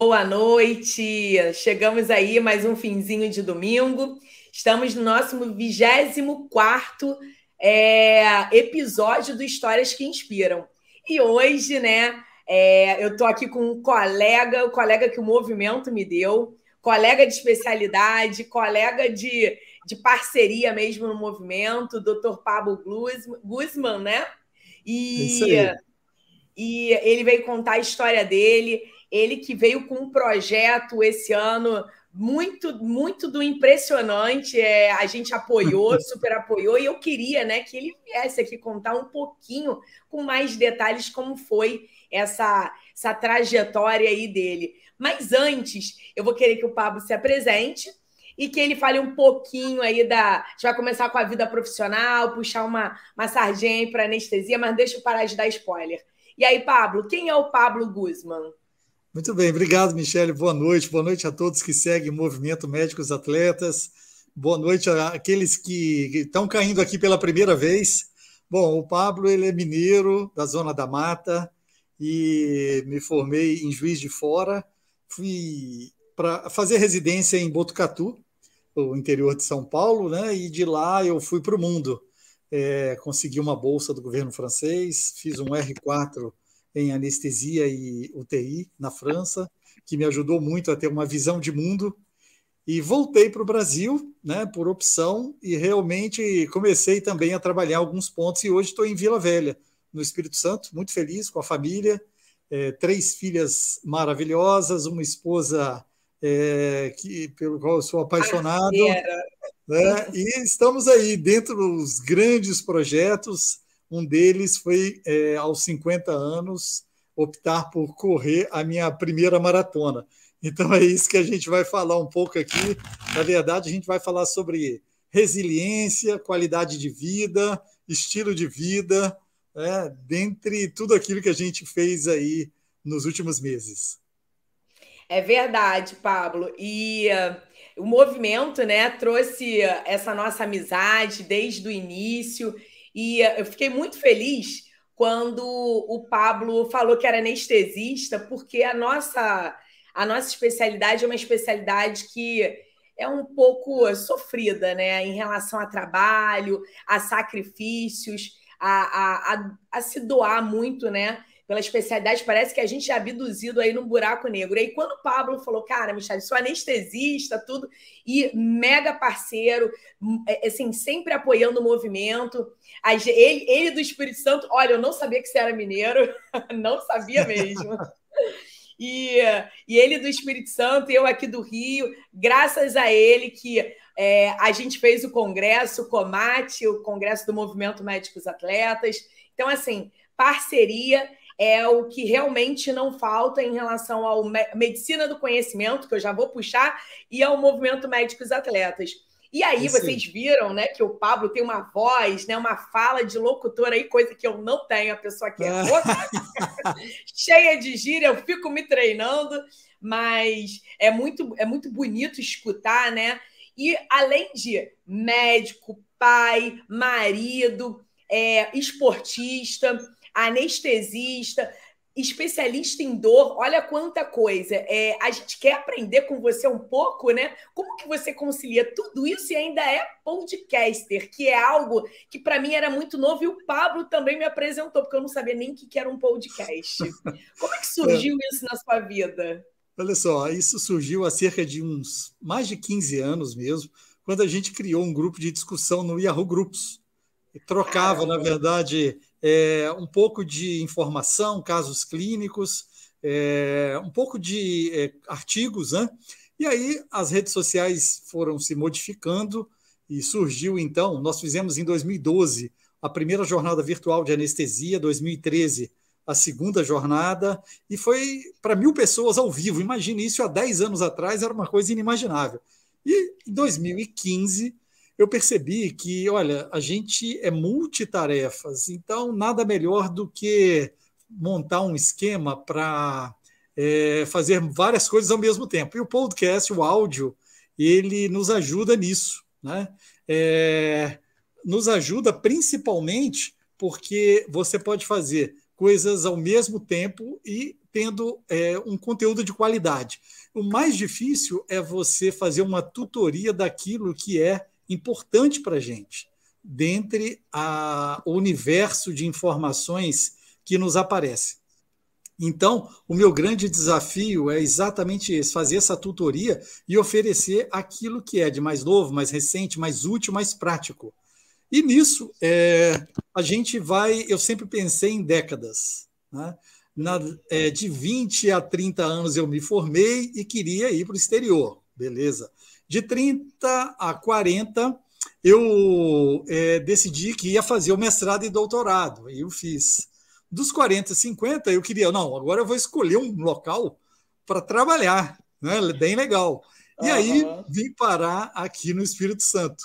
Boa noite. Chegamos aí mais um finzinho de domingo. Estamos no nosso 24 é, episódio do Histórias que Inspiram. E hoje, né, é, eu estou aqui com um colega, o colega que o movimento me deu, colega de especialidade, colega de, de parceria mesmo no movimento, Dr. Pablo Guzman, né? E, é e ele veio contar a história dele. Ele que veio com um projeto esse ano muito, muito do impressionante. É, a gente apoiou, super apoiou, e eu queria né, que ele viesse aqui contar um pouquinho, com mais detalhes, como foi essa, essa trajetória aí dele. Mas antes, eu vou querer que o Pablo se apresente e que ele fale um pouquinho aí da. A gente vai começar com a vida profissional, puxar uma, uma sardinha para anestesia, mas deixa eu parar de dar spoiler. E aí, Pablo, quem é o Pablo Guzman? Muito bem, obrigado, Michele. Boa noite. Boa noite a todos que seguem o Movimento Médicos Atletas. Boa noite àqueles que estão caindo aqui pela primeira vez. Bom, o Pablo ele é mineiro da Zona da Mata e me formei em Juiz de Fora. Fui para fazer residência em Botucatu, o interior de São Paulo, né? E de lá eu fui para o mundo. É, consegui uma bolsa do governo francês, fiz um R4 em anestesia e UTI na França, que me ajudou muito a ter uma visão de mundo. E voltei para o Brasil, né, por opção, e realmente comecei também a trabalhar alguns pontos. E hoje estou em Vila Velha, no Espírito Santo, muito feliz com a família, é, três filhas maravilhosas, uma esposa é, que, pelo qual eu sou apaixonado. Né, e estamos aí dentro dos grandes projetos um deles foi, é, aos 50 anos, optar por correr a minha primeira maratona. Então é isso que a gente vai falar um pouco aqui. Na verdade, a gente vai falar sobre resiliência, qualidade de vida, estilo de vida, né, dentre tudo aquilo que a gente fez aí nos últimos meses. É verdade, Pablo. E uh, o movimento, né, trouxe essa nossa amizade desde o início. E eu fiquei muito feliz quando o Pablo falou que era anestesista, porque a nossa, a nossa especialidade é uma especialidade que é um pouco sofrida, né, em relação a trabalho, a sacrifícios, a, a, a, a se doar muito, né? Pela especialidade, parece que a gente é abduzido aí num buraco negro. E aí, quando o Pablo falou, cara, Michele, sou anestesista, tudo, e mega parceiro, hum, é, assim, sempre apoiando o movimento. Ele, ele do Espírito Santo, olha, eu não sabia que você era mineiro, não sabia mesmo. E, e ele do Espírito Santo, eu aqui do Rio, graças a ele que é, a gente fez o congresso, o Comate, o Congresso do Movimento Médicos Atletas. Então, assim, parceria é o que realmente não falta em relação à medicina do conhecimento, que eu já vou puxar, e ao movimento médicos atletas. E aí vocês viram, né, que o Pablo tem uma voz, né, uma fala de locutor aí, coisa que eu não tenho, a pessoa que é cheia de gíria, eu fico me treinando, mas é muito é muito bonito escutar, né? E além de médico, pai, marido, é, esportista, anestesista, especialista em dor, olha quanta coisa. É, a gente quer aprender com você um pouco, né? Como que você concilia tudo isso e ainda é podcaster, que é algo que para mim era muito novo e o Pablo também me apresentou, porque eu não sabia nem o que era um podcast. Como é que surgiu é. isso na sua vida? Olha só, isso surgiu há cerca de uns mais de 15 anos mesmo, quando a gente criou um grupo de discussão no Yahoo Grupos. E trocava, Caramba. na verdade, é, um pouco de informação, casos clínicos, é, um pouco de é, artigos, né? E aí as redes sociais foram se modificando e surgiu então, nós fizemos em 2012 a primeira jornada virtual de anestesia, 2013 a segunda jornada, e foi para mil pessoas ao vivo. Imagine isso há 10 anos atrás, era uma coisa inimaginável. E em 2015 eu percebi que, olha, a gente é multitarefas, então nada melhor do que montar um esquema para é, fazer várias coisas ao mesmo tempo. E o podcast, o áudio, ele nos ajuda nisso, né? É, nos ajuda principalmente porque você pode fazer coisas ao mesmo tempo e tendo é, um conteúdo de qualidade. O mais difícil é você fazer uma tutoria daquilo que é importante para a gente, dentre a, o universo de informações que nos aparece. Então, o meu grande desafio é exatamente esse: fazer essa tutoria e oferecer aquilo que é de mais novo, mais recente, mais útil, mais prático. E nisso, é, a gente vai. Eu sempre pensei em décadas. Né? Na, é, de 20 a 30 anos eu me formei e queria ir para o exterior, beleza. De 30 a 40, eu é, decidi que ia fazer o mestrado e doutorado, e eu fiz. Dos 40 a 50, eu queria, não, agora eu vou escolher um local para trabalhar, né? bem legal. E uhum. aí vim parar aqui no Espírito Santo.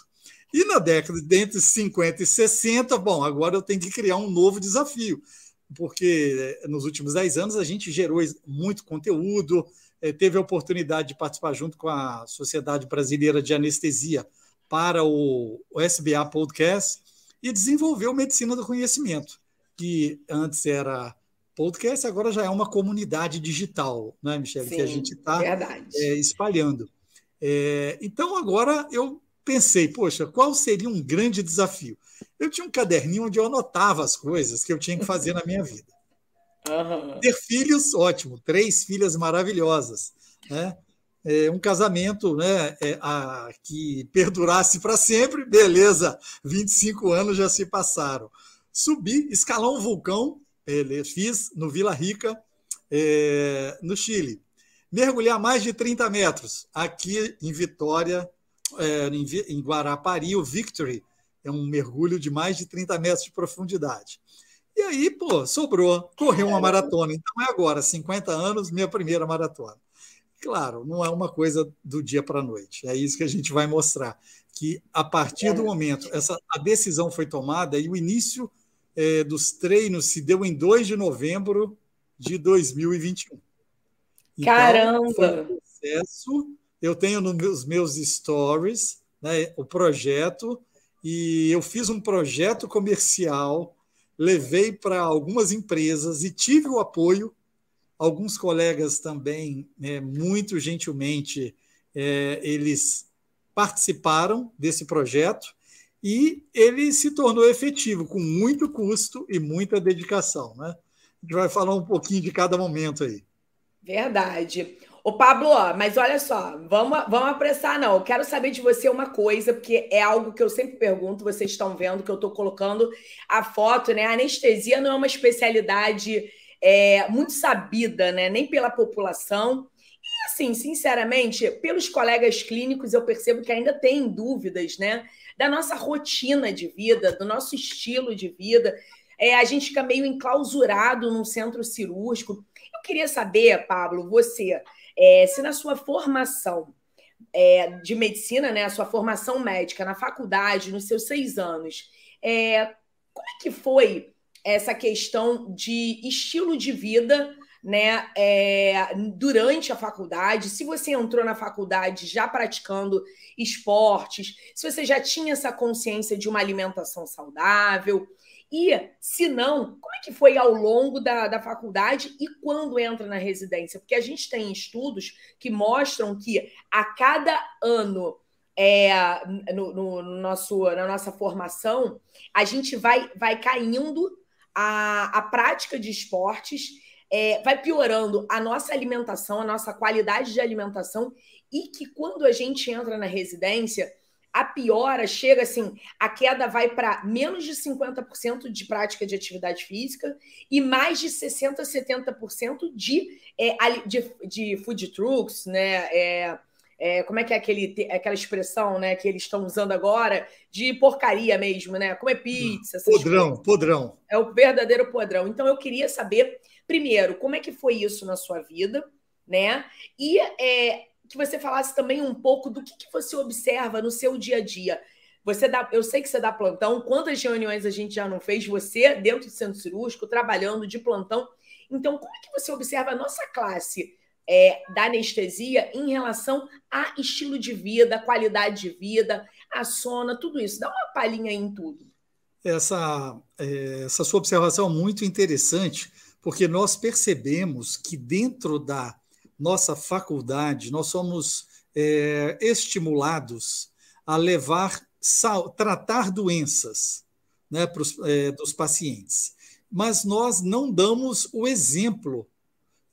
E na década de entre 50 e 60, bom, agora eu tenho que criar um novo desafio, porque eh, nos últimos 10 anos a gente gerou muito conteúdo, teve a oportunidade de participar junto com a Sociedade Brasileira de Anestesia para o, SBA Podcast e desenvolveu Medicina do Conhecimento, que antes era podcast, agora já é uma comunidade digital, né, Michele, que a gente está é, eh, espalhando. É, então, agora eu pensei, poxa, qual seria um grande desafio? Eu tinha um caderninho onde eu anotava as coisas que eu tinha que fazer na minha vida. Uhum. Ter filhos, ótimo, três filhas maravilhosas. Né? É, um casamento né, é, a, que perdurasse para sempre, beleza, 25 anos já se passaram. Subi, escalar um vulcão, fiz no Vila Rica, é, no Chile. Mergulhar mais de 30 metros, aqui em Vitória, é, em Guarapari, o Victory é um mergulho de mais de 30 metros de profundidade. E aí, pô, sobrou, correu uma maratona. Então é agora, 50 anos, minha primeira maratona. Claro, não é uma coisa do dia para a noite. É isso que a gente vai mostrar. Que a partir do momento, essa, a decisão foi tomada e o início é, dos treinos se deu em 2 de novembro de 2021. Então, Caramba! Foi um processo eu tenho nos meus stories né, o projeto e eu fiz um projeto comercial, levei para algumas empresas e tive o apoio. Alguns colegas também, né, muito gentilmente, é, eles participaram desse projeto e ele se tornou efetivo, com muito custo e muita dedicação. Né? A gente vai falar um pouquinho de cada momento aí. Verdade. Ô, Pablo, mas olha só, vamos, vamos apressar, não. Eu quero saber de você uma coisa, porque é algo que eu sempre pergunto, vocês estão vendo que eu estou colocando a foto, né? A anestesia não é uma especialidade é, muito sabida, né? Nem pela população. E, assim, sinceramente, pelos colegas clínicos, eu percebo que ainda tem dúvidas, né? Da nossa rotina de vida, do nosso estilo de vida. É, a gente fica meio enclausurado num centro cirúrgico. Eu queria saber, Pablo, você é, se na sua formação é, de medicina, né, a sua formação médica na faculdade, nos seus seis anos, é, como é que foi essa questão de estilo de vida né, é, durante a faculdade, se você entrou na faculdade já praticando esportes, se você já tinha essa consciência de uma alimentação saudável, e, se não, como é que foi ao longo da, da faculdade e quando entra na residência? Porque a gente tem estudos que mostram que a cada ano é, no, no, nosso, na nossa formação, a gente vai, vai caindo a, a prática de esportes, é, vai piorando a nossa alimentação, a nossa qualidade de alimentação, e que quando a gente entra na residência, a piora chega assim, a queda vai para menos de 50% de prática de atividade física e mais de 60%, 70% de, é, de, de food trucks, né? É, é, como é que é aquele, aquela expressão né, que eles estão usando agora de porcaria mesmo, né? Comer pizza. Podrão, coisas. podrão. É o verdadeiro podrão. Então eu queria saber, primeiro, como é que foi isso na sua vida, né? E é, que você falasse também um pouco do que, que você observa no seu dia a dia. Você dá, eu sei que você dá plantão, quantas reuniões a gente já não fez, você dentro do centro cirúrgico, trabalhando de plantão. Então, como é que você observa a nossa classe é, da anestesia em relação a estilo de vida, qualidade de vida, a sona, tudo isso? Dá uma palhinha em tudo. essa, é, essa sua observação é muito interessante, porque nós percebemos que dentro da nossa faculdade nós somos é, estimulados a levar, tratar doenças né, pros, é, dos pacientes. Mas nós não damos o exemplo.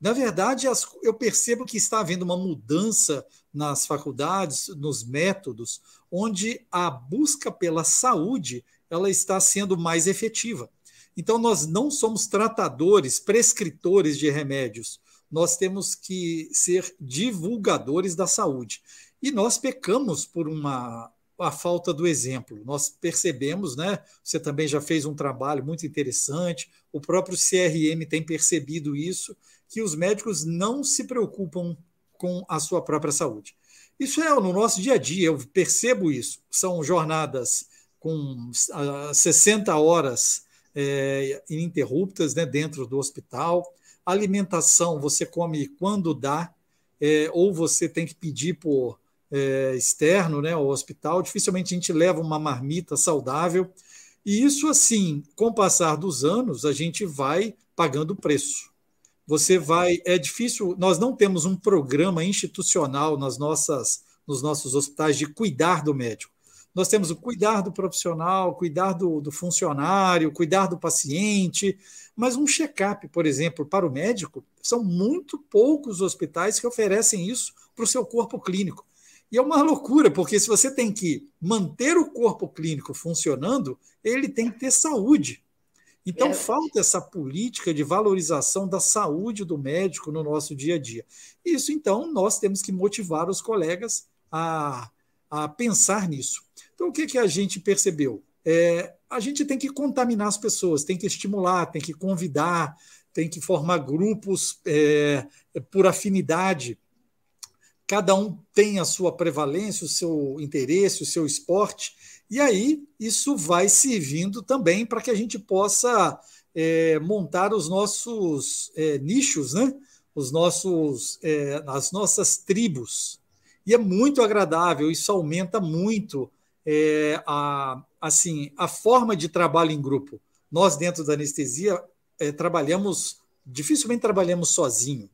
Na verdade, as, eu percebo que está havendo uma mudança nas faculdades, nos métodos, onde a busca pela saúde ela está sendo mais efetiva. Então, nós não somos tratadores, prescritores de remédios. Nós temos que ser divulgadores da saúde. E nós pecamos por uma a falta do exemplo. Nós percebemos, né? Você também já fez um trabalho muito interessante, o próprio CRM tem percebido isso, que os médicos não se preocupam com a sua própria saúde. Isso é no nosso dia a dia, eu percebo isso. São jornadas com 60 ah, horas é, ininterruptas né, dentro do hospital. Alimentação, você come quando dá, é, ou você tem que pedir por é, externo né, ao hospital. Dificilmente a gente leva uma marmita saudável. E isso, assim, com o passar dos anos, a gente vai pagando preço. Você vai. É difícil. Nós não temos um programa institucional nas nossas, nos nossos hospitais de cuidar do médico. Nós temos o cuidar do profissional, cuidar do, do funcionário, cuidar do paciente, mas um check-up, por exemplo, para o médico, são muito poucos hospitais que oferecem isso para o seu corpo clínico. E é uma loucura, porque se você tem que manter o corpo clínico funcionando, ele tem que ter saúde. Então, é. falta essa política de valorização da saúde do médico no nosso dia a dia. Isso, então, nós temos que motivar os colegas a, a pensar nisso. Então, o que, que a gente percebeu? É, a gente tem que contaminar as pessoas, tem que estimular, tem que convidar, tem que formar grupos é, por afinidade. Cada um tem a sua prevalência, o seu interesse, o seu esporte, e aí isso vai servindo também para que a gente possa é, montar os nossos é, nichos, né? os nossos, é, as nossas tribos. E é muito agradável, isso aumenta muito é, a, assim, a forma de trabalho em grupo. Nós, dentro da anestesia, é, trabalhamos, dificilmente trabalhamos sozinho.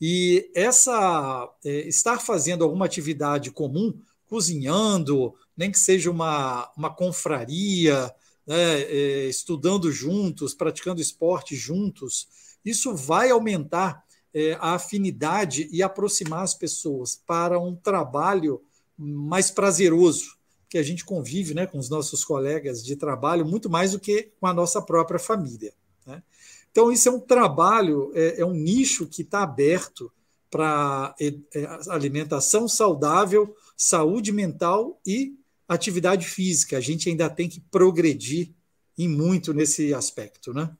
E essa é, estar fazendo alguma atividade comum, cozinhando, nem que seja uma, uma confraria, né, é, estudando juntos, praticando esporte juntos, isso vai aumentar é, a afinidade e aproximar as pessoas para um trabalho mais prazeroso, que a gente convive né, com os nossos colegas de trabalho muito mais do que com a nossa própria família. Né? Então, isso é um trabalho, é, é um nicho que está aberto para é, é, alimentação saudável, saúde mental e atividade física. A gente ainda tem que progredir em muito nesse aspecto, né?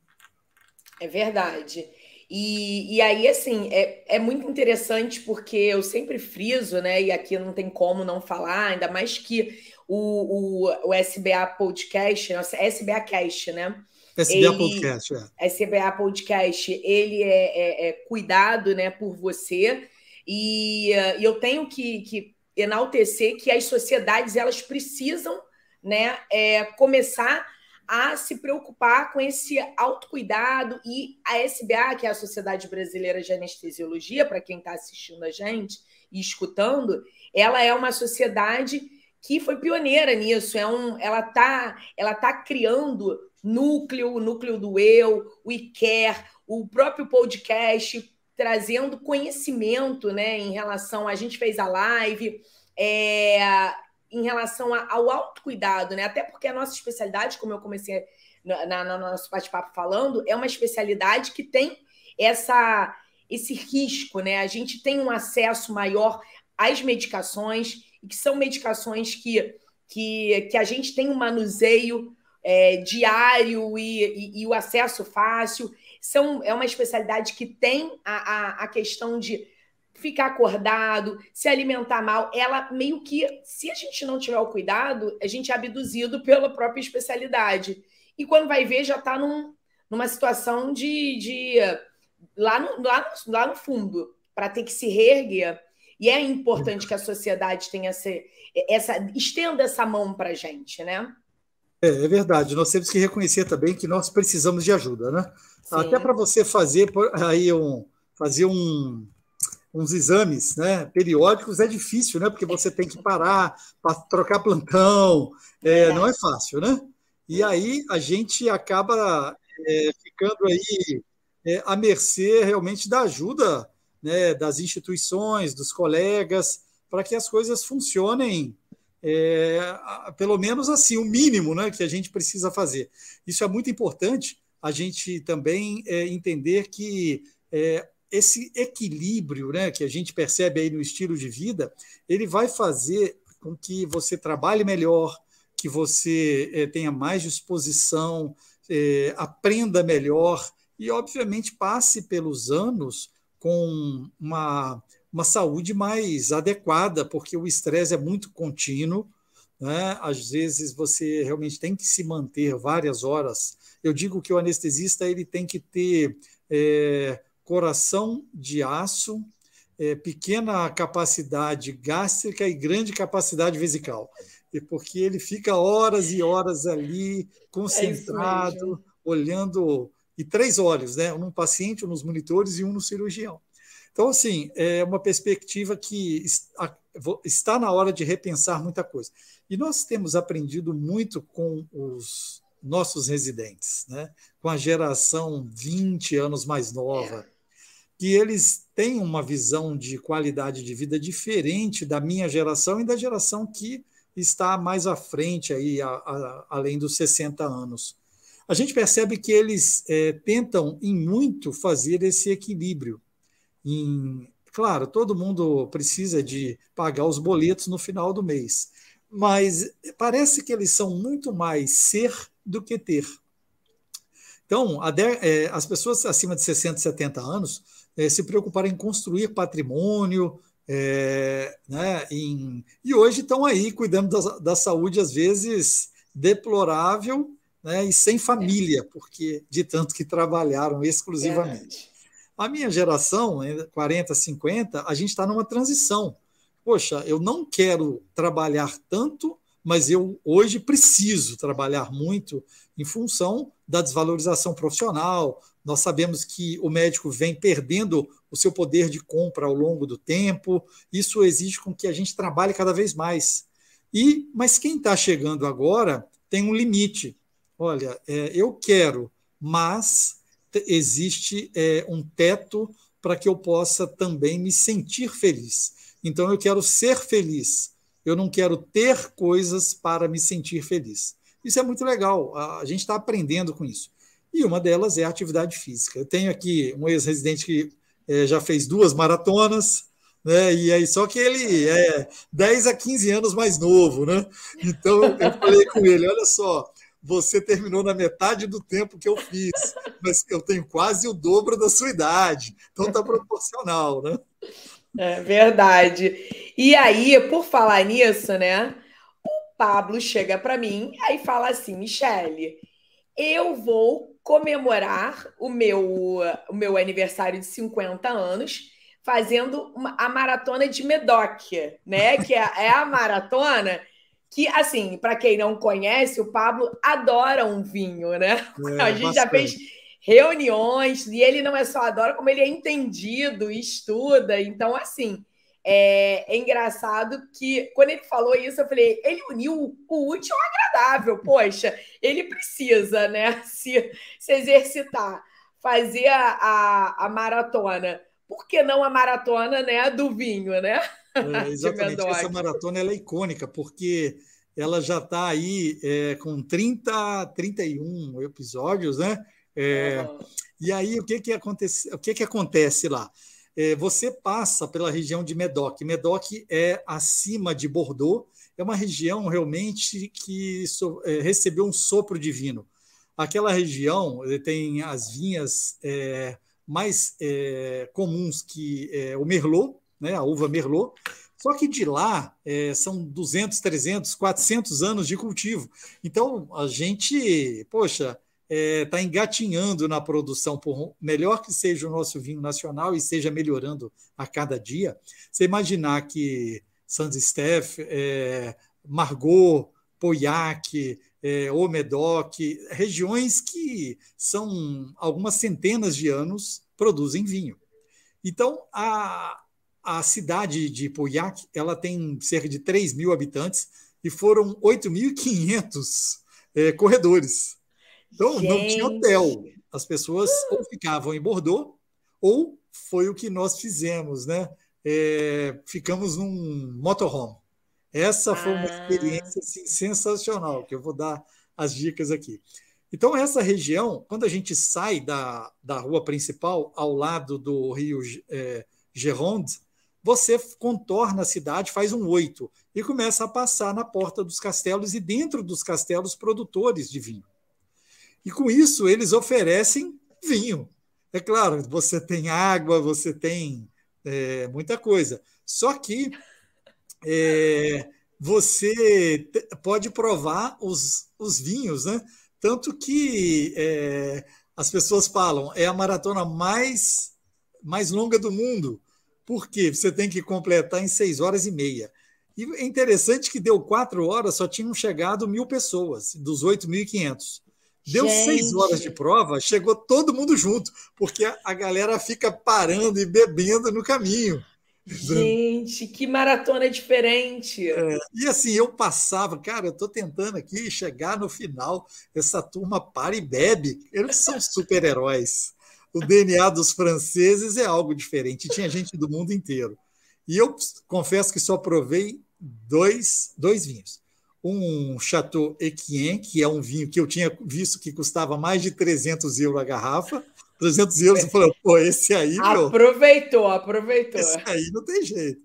É verdade. E, e aí, assim, é, é muito interessante porque eu sempre friso, né? E aqui não tem como não falar, ainda mais que o, o, o SBA Podcast, nossa, SBA Cast, né? SBA ele, Podcast, é. SBA Podcast, ele é, é, é, cuidado né, por você. E, uh, eu tenho que, que, enaltecer que as sociedades elas precisam né, é, começar a se preocupar com esse autocuidado e a SBA, que é a Sociedade Brasileira de Anestesiologia, para quem está assistindo a gente e escutando, ela é uma sociedade que foi pioneira nisso. É um, ela está ela tá criando núcleo, o núcleo do eu, o ICARE, o próprio podcast, trazendo conhecimento né, em relação. A gente fez a live. É, em relação ao autocuidado, né? Até porque a nossa especialidade, como eu comecei na, no nosso bate-papo falando, é uma especialidade que tem essa esse risco, né? A gente tem um acesso maior às medicações e que são medicações que, que, que a gente tem um manuseio é, diário e, e, e, o acesso fácil. São, é uma especialidade que tem a, a, a questão de ficar acordado, se alimentar mal, ela meio que, se a gente não tiver o cuidado, a gente é abduzido pela própria especialidade. E quando vai ver, já está num, numa situação de, de lá, no, lá, no, lá no fundo, para ter que se reerguer. E é importante que a sociedade tenha essa, essa estenda essa mão para a gente, né? É, é, verdade. Nós temos que reconhecer também que nós precisamos de ajuda, né? Sim. Até para você fazer aí um fazer um, uns exames, né, periódicos é difícil, né? Porque você tem que parar para trocar plantão, é, não é fácil, né? E aí a gente acaba é, ficando aí é, à mercê realmente da ajuda né, das instituições, dos colegas, para que as coisas funcionem, é, pelo menos assim, o mínimo né, que a gente precisa fazer. Isso é muito importante, a gente também é, entender que é, esse equilíbrio né, que a gente percebe aí no estilo de vida, ele vai fazer com que você trabalhe melhor, que você é, tenha mais disposição, é, aprenda melhor e, obviamente, passe pelos anos com uma, uma saúde mais adequada, porque o estresse é muito contínuo. Né? Às vezes você realmente tem que se manter várias horas. Eu digo que o anestesista ele tem que ter é, coração de aço, é, pequena capacidade gástrica e grande capacidade vesical. E porque ele fica horas e horas ali, concentrado, é olhando e três olhos, né? Um no paciente, um nos monitores e um no cirurgião. Então, assim, é uma perspectiva que está na hora de repensar muita coisa. E nós temos aprendido muito com os nossos residentes, né? com a geração 20 anos mais nova, é. Que eles têm uma visão de qualidade de vida diferente da minha geração e da geração que está mais à frente, aí, a, a, além dos 60 anos a gente percebe que eles é, tentam, em muito, fazer esse equilíbrio. Em, claro, todo mundo precisa de pagar os boletos no final do mês, mas parece que eles são muito mais ser do que ter. Então, é, as pessoas acima de 60, 70 anos é, se preocuparam em construir patrimônio, é, né, em, e hoje estão aí cuidando da, da saúde, às vezes deplorável, né, e sem família, porque de tanto que trabalharam exclusivamente. A minha geração, 40, 50, a gente está numa transição. Poxa, eu não quero trabalhar tanto, mas eu hoje preciso trabalhar muito em função da desvalorização profissional. Nós sabemos que o médico vem perdendo o seu poder de compra ao longo do tempo. Isso exige com que a gente trabalhe cada vez mais. E, mas quem está chegando agora tem um limite olha, é, eu quero, mas existe é, um teto para que eu possa também me sentir feliz. Então, eu quero ser feliz. Eu não quero ter coisas para me sentir feliz. Isso é muito legal. A gente está aprendendo com isso. E uma delas é a atividade física. Eu tenho aqui um ex-residente que é, já fez duas maratonas, né? E aí, só que ele é 10 a 15 anos mais novo, né? Então eu falei com ele: olha só, você terminou na metade do tempo que eu fiz, mas eu tenho quase o dobro da sua idade. Então está proporcional, né? É verdade. E aí, por falar nisso, né? O Pablo chega para mim e fala assim: Michele, eu vou comemorar o meu, o meu aniversário de 50 anos fazendo uma, a maratona de Medoc, né? Que é, é a maratona que, assim, para quem não conhece, o Pablo adora um vinho, né? É, a gente bastante. já fez reuniões e ele não é só adora, como ele é entendido, estuda. Então, assim, é, é, engraçado que quando ele falou isso, eu falei, ele uniu o útil ao agradável. Poxa, ele precisa, né, se, se exercitar, fazer a, a, a maratona. Por que não a maratona, né, do vinho, né? É, exatamente, essa maratona é icônica, porque ela já está aí é, com 30, 31 episódios, né? Uhum. E aí, o que, que, acontece, o que, que acontece lá? É, você passa pela região de Medoc. Medoc é acima de Bordeaux, é uma região realmente que é, recebeu um sopro divino. Aquela região tem as vinhas é, mais comuns que o Merlot, né, a uva Merlot. Só que de lá é, são 200, 300, 400 anos de cultivo. Então, a gente, poxa, está é, tá engatinhando na produção, por melhor que seja o nosso vinho nacional e seja melhorando a cada dia. Você imaginar que Sans Steph, é, Margot, Pauillac, é, o Medoc, regiões que são algumas centenas de anos produzem vinho. Então, a, a cidade de Pauillac, ela tem cerca de 3 mil habitantes e foram 8.500 é, corredores. Então, Gente. não tinha hotel. As pessoas ou ficavam em Bordeaux, ou foi o que nós fizemos, né? É, ficamos num motorhome. Essa foi uma ah. experiência assim, sensacional, que eu vou dar as dicas aqui. Então, essa região, quando a gente sai da, da rua principal, ao lado do rio é, Gironde, você contorna a cidade, faz um oito e começa a passar na porta dos castelos e dentro dos castelos produtores de vinho. E com isso, eles oferecem vinho. É claro, você tem água, você tem é, muita coisa. Só que é, você pode provar os, os vinhos, né? Tanto que é, as pessoas falam, é a maratona mais, mais longa do mundo, porque você tem que completar em seis horas e meia. E é interessante que deu quatro horas, só tinham chegado mil pessoas, dos 8.500. Deu Gente. seis horas de prova, chegou todo mundo junto, porque a, a galera fica parando e bebendo no caminho. Gente, que maratona diferente. É, e assim, eu passava, cara, eu estou tentando aqui chegar no final, essa turma para e bebe. Eles são super-heróis. O DNA dos franceses é algo diferente. Tinha gente do mundo inteiro. E eu confesso que só provei dois, dois vinhos. Um Chateau Equien, que é um vinho que eu tinha visto que custava mais de 300 euros a garrafa, 300 euros, eu falei, pô, esse aí, meu... Aproveitou, aproveitou. Esse aí não tem jeito.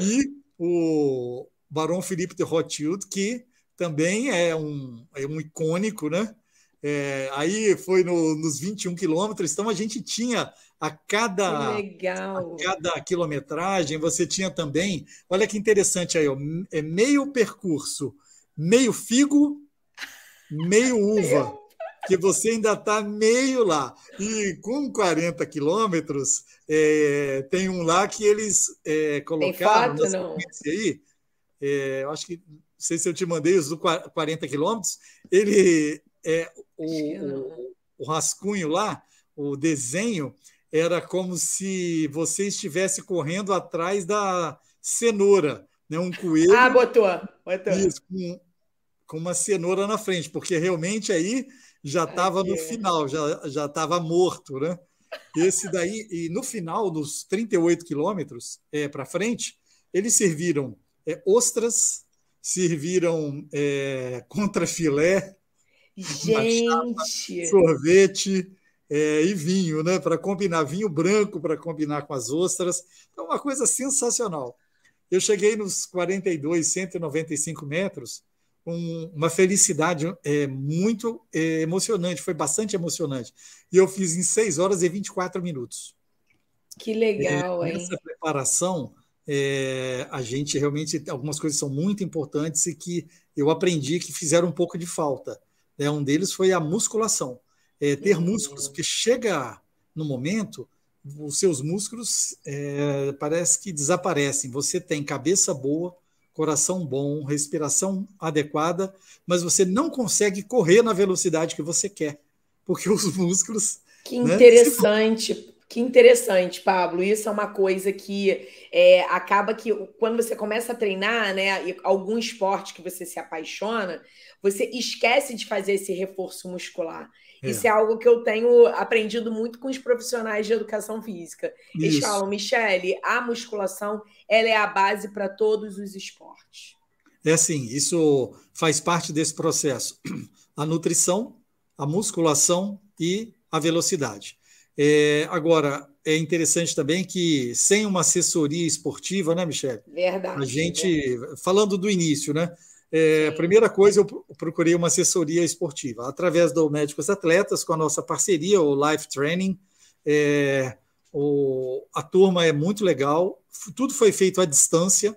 E o Barão Felipe de Rothschild, que também é um, é um icônico, né? É, aí foi no, nos 21 quilômetros, então a gente tinha a cada, a cada quilometragem, você tinha também, olha que interessante aí, ó, é meio percurso, meio figo, meio uva que você ainda está meio lá. E com 40 quilômetros, é, tem um lá que eles é, colocaram fato, não? aí. É, acho que não sei se eu te mandei os do 40 quilômetros. Ele é o, o, o rascunho lá, o desenho era como se você estivesse correndo atrás da cenoura, né? Um coelho. Ah, botou, botou. Isso, com, com uma cenoura na frente, porque realmente aí já estava no final, já estava morto, né? Esse daí, e no final dos 38 quilômetros é, para frente, eles serviram é, ostras, serviram é, contrafilé, Gente! sorvete é, e vinho, né? Para combinar vinho branco para combinar com as ostras. Então, uma coisa sensacional. Eu cheguei nos 42, 195 metros um, uma felicidade é, muito é, emocionante, foi bastante emocionante. E eu fiz em 6 horas e 24 minutos. Que legal, é, hein? Essa preparação, é, a gente realmente, algumas coisas são muito importantes e que eu aprendi que fizeram um pouco de falta. Né? Um deles foi a musculação. É, ter uhum. músculos, porque chega no momento, os seus músculos é, parece que desaparecem. Você tem cabeça boa, coração bom, respiração adequada, mas você não consegue correr na velocidade que você quer, porque os músculos. Que né, interessante. Né, que interessante, Pablo. Isso é uma coisa que é, acaba que quando você começa a treinar, né, algum esporte que você se apaixona, você esquece de fazer esse reforço muscular. É. Isso é algo que eu tenho aprendido muito com os profissionais de educação física. Eles Isso. falam, Michele, a musculação ela é a base para todos os esportes. É assim, isso faz parte desse processo. A nutrição, a musculação e a velocidade. É, agora, é interessante também que sem uma assessoria esportiva, né, Michele? Verdade. A gente, verdade. falando do início, né? É, primeira coisa, eu procurei uma assessoria esportiva através do Médicos Atletas, com a nossa parceria, o Life Training. É, o, a turma é muito legal, tudo foi feito à distância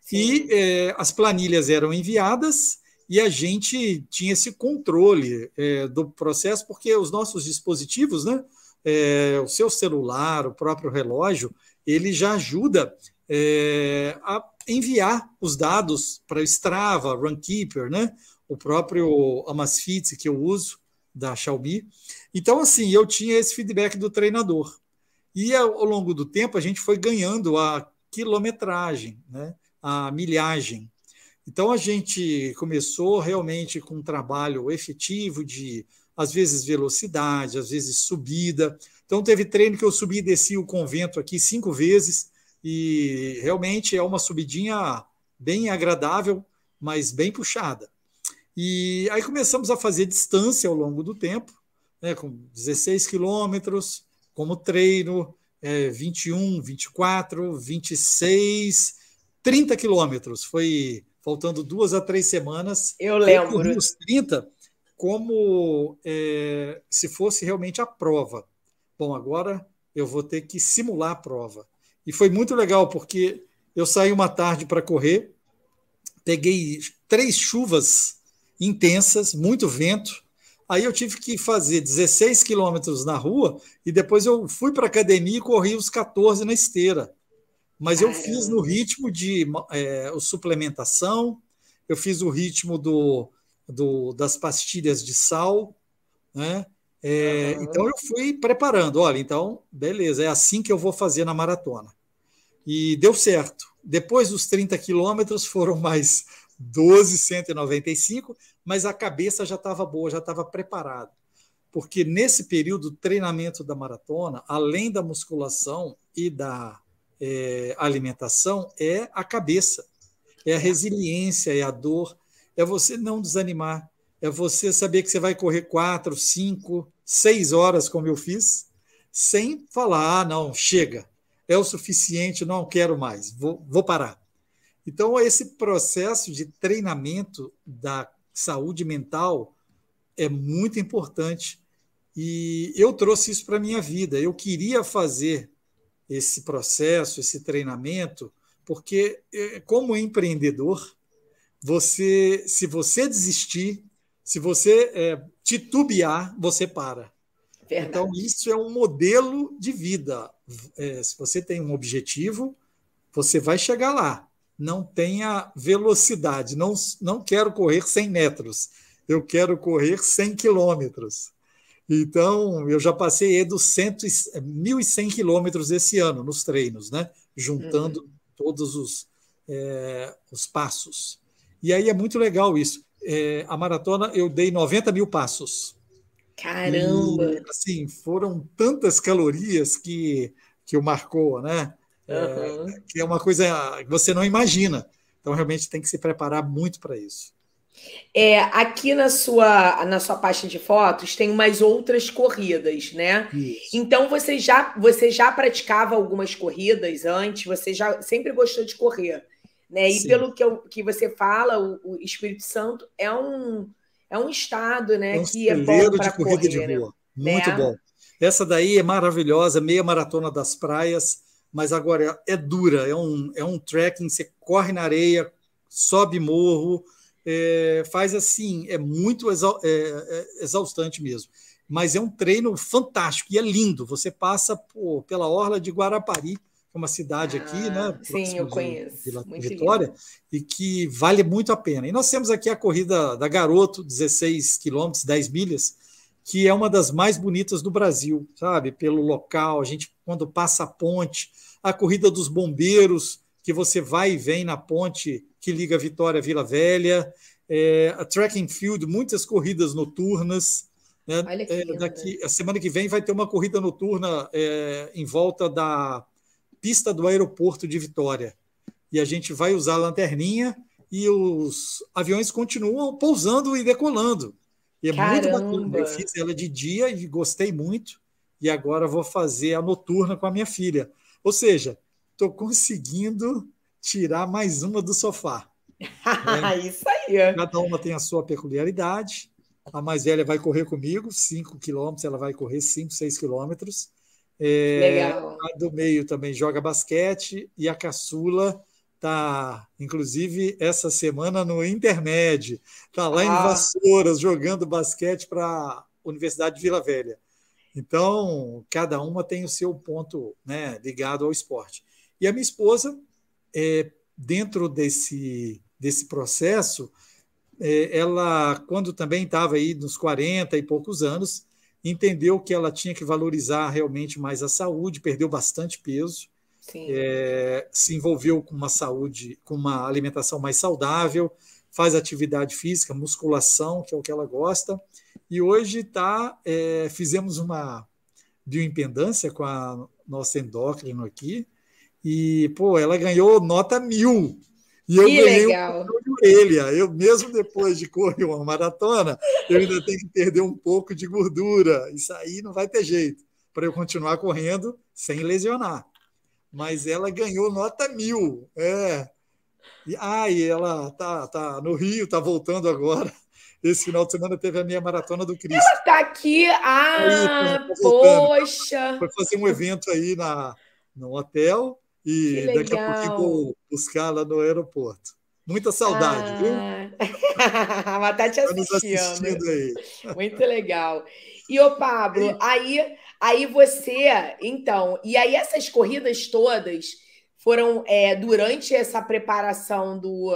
Sim. e é, as planilhas eram enviadas e a gente tinha esse controle é, do processo, porque os nossos dispositivos, né, é, o seu celular, o próprio relógio, ele já ajuda é, a enviar os dados para o Strava, Runkeeper, né? o próprio Amazfit que eu uso, da Xiaomi. Então, assim, eu tinha esse feedback do treinador. E ao longo do tempo a gente foi ganhando a quilometragem, né? a milhagem. Então a gente começou realmente com um trabalho efetivo de, às vezes, velocidade, às vezes subida. Então teve treino que eu subi e desci o convento aqui cinco vezes, e realmente é uma subidinha bem agradável, mas bem puxada. E aí começamos a fazer distância ao longo do tempo, né, com 16 quilômetros, como treino, é, 21, 24, 26, 30 quilômetros. Foi faltando duas a três semanas. Eu lembro. Eu os 30 como é, se fosse realmente a prova. Bom, agora eu vou ter que simular a prova. E foi muito legal, porque eu saí uma tarde para correr, peguei três chuvas intensas, muito vento. Aí eu tive que fazer 16 quilômetros na rua e depois eu fui para a academia e corri os 14 na esteira. Mas eu fiz no ritmo de é, suplementação, eu fiz o ritmo do, do, das pastilhas de sal, né? É, uhum. Então eu fui preparando. Olha, então, beleza, é assim que eu vou fazer na maratona. E deu certo. Depois dos 30 quilômetros foram mais 12,195, mas a cabeça já estava boa, já estava preparado. Porque nesse período do treinamento da maratona, além da musculação e da é, alimentação, é a cabeça, é a resiliência, é a dor, é você não desanimar, é você saber que você vai correr quatro, cinco, seis horas, como eu fiz, sem falar, ah, não, chega, é o suficiente, não quero mais, vou, vou parar. Então, esse processo de treinamento da saúde mental é muito importante. E eu trouxe isso para a minha vida. Eu queria fazer esse processo, esse treinamento, porque, é, como empreendedor, você, se você desistir, se você é, titubear, você para. Verdade. Então, isso é um modelo de vida. É, se você tem um objetivo, você vai chegar lá não tenha velocidade. Não, não quero correr 100 metros, eu quero correr 100 quilômetros. Então, eu já passei dos 1.100 quilômetros esse ano nos treinos, né? juntando uhum. todos os, é, os passos. E aí é muito legal isso. É, a maratona eu dei 90 mil passos. Caramba! E, assim, foram tantas calorias que, que o marcou, né? Uhum. É, que é uma coisa que você não imagina. Então, realmente tem que se preparar muito para isso. É, aqui na sua, na sua pasta de fotos tem umas outras corridas, né? Isso. Então você já, você já praticava algumas corridas antes, você já sempre gostou de correr, né? E Sim. pelo que, eu, que você fala, o, o, Espírito Santo é um, é um estado, né? É um que é bom para corrida correr, de rua. Né? Muito né? bom. Essa daí é maravilhosa, meia maratona das praias mas agora é dura, é um, é um trekking, você corre na areia, sobe morro, é, faz assim, é muito exa é, é exaustante mesmo. Mas é um treino fantástico e é lindo. Você passa por, pela orla de Guarapari, uma cidade ah, aqui, né? Sim, eu conheço. Vitória, lindo. e que vale muito a pena. E nós temos aqui a corrida da Garoto, 16 quilômetros, 10 milhas, que é uma das mais bonitas do Brasil, sabe? Pelo local, a gente, quando passa a ponte, a corrida dos bombeiros, que você vai e vem na ponte que liga Vitória a Vila Velha, é, a track and field, muitas corridas noturnas. Né? É, daqui, a semana que vem vai ter uma corrida noturna é, em volta da pista do aeroporto de Vitória. E a gente vai usar a lanterninha e os aviões continuam pousando e decolando. E é Caramba. muito bacana. Eu fiz ela de dia e gostei muito. E agora vou fazer a noturna com a minha filha. Ou seja, estou conseguindo tirar mais uma do sofá. Né? Isso aí. Cada uma tem a sua peculiaridade. A mais velha vai correr comigo, 5 quilômetros, ela vai correr 5, 6 quilômetros. É. A do meio também joga basquete e a caçula está, inclusive, essa semana no intermédio. Está lá ah. em Vassouras jogando basquete para a Universidade de Vila Velha. Então, cada uma tem o seu ponto né, ligado ao esporte. E a minha esposa, é, dentro desse, desse processo, é, ela, quando também estava aí nos 40 e poucos anos, entendeu que ela tinha que valorizar realmente mais a saúde, perdeu bastante peso, é, se envolveu com uma saúde, com uma alimentação mais saudável, faz atividade física, musculação, que é o que ela gosta, e hoje tá, é, fizemos uma bioimpedância com a nossa endócrino aqui, e pô, ela ganhou nota mil. E eu que ganhei legal. um orelha. Eu, mesmo depois de correr uma maratona, eu ainda tenho que perder um pouco de gordura. Isso aí não vai ter jeito para eu continuar correndo sem lesionar. Mas ela ganhou nota mil. É. E, ah, e ela tá, tá no Rio, tá voltando agora. Esse final de semana teve a minha maratona do Cristo. Ela tá aqui. Ah, Aí, tá poxa. Foi fazer um evento aí na, no hotel e daqui a pouquinho vou buscar lá no aeroporto. Muita saudade, ah. viu? Mas tá te Tá assistindo. aí. Muito legal. E ô Pablo, aí, aí você, então, e aí essas corridas todas foram é, durante essa preparação do,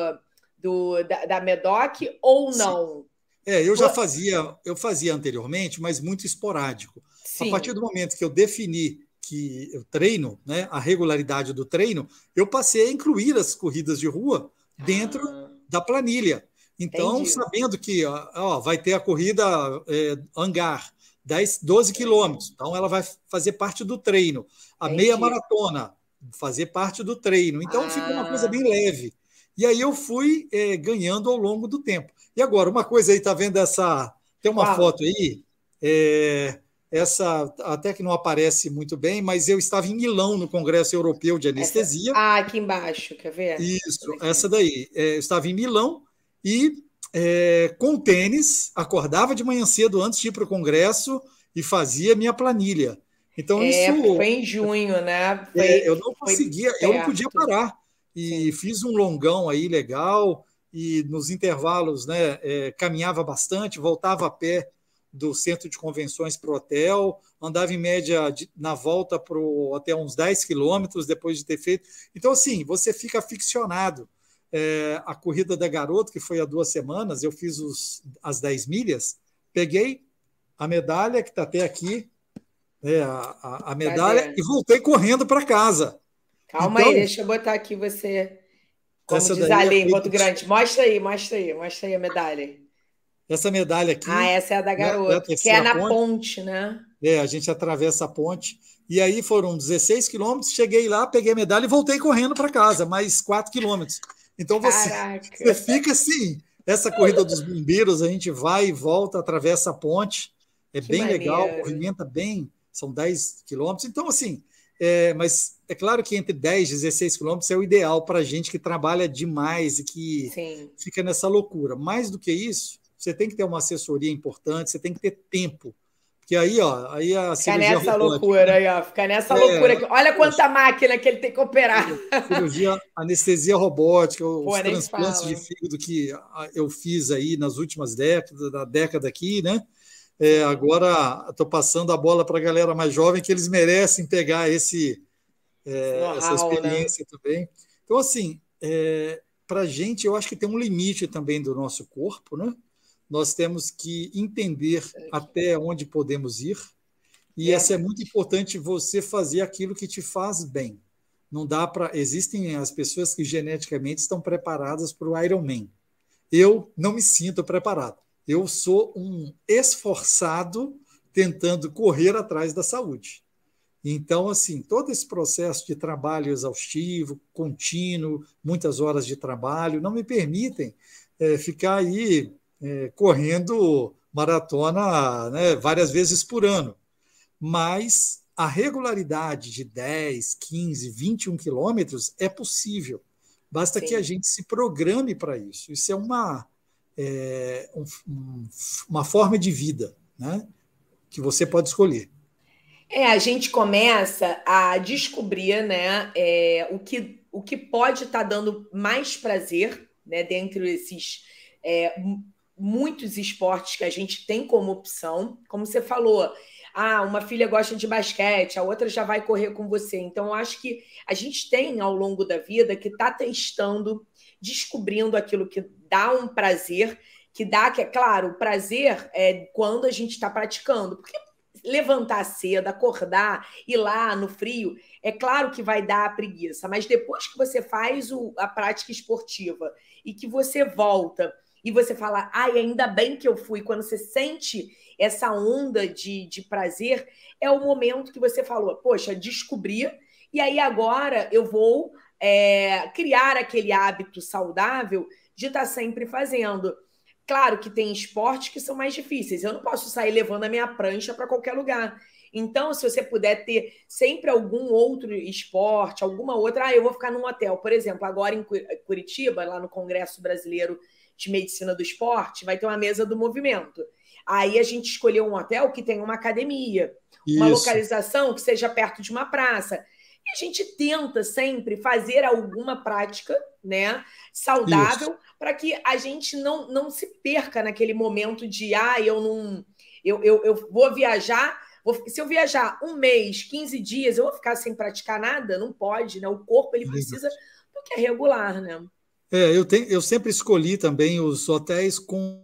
do da, da Medoc ou Sim. não? É, eu já fazia, eu fazia anteriormente, mas muito esporádico. Sim. A partir do momento que eu defini que eu treino, né, a regularidade do treino, eu passei a incluir as corridas de rua dentro Ah, da planilha. Então, Entendi. sabendo que ó, vai ter a corrida é, hangar, 10, 12 quilômetros, então ela vai fazer parte do treino. A Entendi. meia maratona, fazer parte do treino. Então, fica uma coisa Ah. bem leve. E aí eu fui é, ganhando ao longo do tempo. E agora, uma coisa aí, tá vendo essa. Tem uma Qual? foto aí, é, essa até que não aparece muito bem, mas eu estava em Milão, no Congresso Europeu de Anestesia. Ah, aqui embaixo, quer ver? Isso, essa daí. É, eu estava em Milão e é, com tênis, acordava de manhã cedo antes de ir para o Congresso e fazia minha planilha. Então, É, isso. foi em junho, né? Foi, É, eu não conseguia, eu não podia parar. E fiz um longão aí legal, e nos intervalos, né, é, caminhava bastante, voltava a pé do centro de convenções para o hotel, andava em média de- na volta para o hotel uns 10 quilômetros depois de ter feito. Então, assim, você fica aficionado. É, a corrida da garota, que foi há duas semanas, eu fiz os, as 10 milhas, peguei a medalha, que está até aqui, né, a, a- a medalha, Cadê? e voltei correndo para casa. Calma Então- aí, deixa eu botar aqui você. Como Essa diz ali é em Grande. Mostra aí, mostra aí, mostra aí a medalha. Essa medalha aqui, Ah, essa é a da né, é a garota, que é na ponte. ponte, né? é, a gente atravessa a ponte. E aí foram 16 quilômetros, cheguei lá, peguei a medalha e voltei correndo para casa, mais 4 quilômetros. Então você, Caraca. você fica assim. Essa corrida dos bombeiros, a gente vai e volta, atravessa a ponte. É Que bem legal, maneiro. movimenta bem, são 10 quilômetros. Então, assim, é, mas é claro que entre 10 e 16 quilômetros é o ideal para gente que trabalha demais e que Sim. fica nessa loucura. Mais do que isso, você tem que ter uma assessoria importante, você tem que ter tempo. Porque aí, ó, aí a Fica nessa loucura aí, ó. Fica nessa É, loucura aqui. Olha quanta máquina que ele tem que operar. cirurgia, anestesia robótica, os Pô, nem transplantes fala. de fígado que eu fiz aí nas últimas décadas, da década aqui, né? É, agora estou passando a bola para a galera mais jovem que eles merecem pegar esse é, essa né? experiência também. Então, assim, é, para a gente, eu acho que tem um limite também do nosso corpo, né? Nós temos que entender até onde podemos ir, e É. essa é muito importante você fazer aquilo que te faz bem. Não dá para. Existem as pessoas que geneticamente estão preparadas para o Ironman. Eu não me sinto preparado. Eu sou um esforçado tentando correr atrás da saúde. Então, assim, todo esse processo de trabalho exaustivo, contínuo, muitas horas de trabalho, não me permitem é, ficar aí é, correndo maratona né, várias vezes por ano. Mas a regularidade de 10, 15, 21 quilômetros é possível. Basta Sim. que a gente se programe para isso. Isso é uma, é, um, uma forma de vida né, que você pode escolher. É, a gente começa a descobrir, né, é, o, que, o que pode estar dando mais prazer, né, dentre esses é, muitos esportes que a gente tem como opção. Como você falou, Ah, uma filha gosta de basquete, a outra já vai correr com você. Então, eu acho que a gente tem ao longo da vida que está testando, descobrindo aquilo que dá um prazer, que dá, que é claro, o prazer é quando a gente está praticando. Porque levantar cedo, acordar, ir lá no frio, é claro que vai dar a preguiça, mas depois que você faz o, a prática esportiva e que você volta e você fala, ai, ainda bem que eu fui, quando você sente essa onda de, de prazer, é o momento que você falou, poxa, descobri, e aí agora eu vou é, criar aquele hábito saudável de estar tá sempre fazendo. Claro que tem esportes que são mais difíceis. Eu não posso sair levando a minha prancha para qualquer lugar. Então, se você puder ter sempre algum outro esporte, alguma outra, ah, eu vou ficar num hotel. Por exemplo, agora em Curitiba, lá no Congresso Brasileiro de Medicina do Esporte, vai ter uma mesa do movimento. Aí a gente escolheu um hotel que tem uma academia, Isso. uma localização que seja perto de uma praça. E a gente tenta sempre fazer alguma prática, né, saudável, para que a gente não, não se perca naquele momento de, ah, eu não. Eu, eu, eu vou viajar. Se eu viajar um mês, 15 dias, eu vou ficar sem praticar nada? Não pode, né? O corpo ele precisa do que é regular, né? É, eu, tenho, eu sempre escolhi também os hotéis com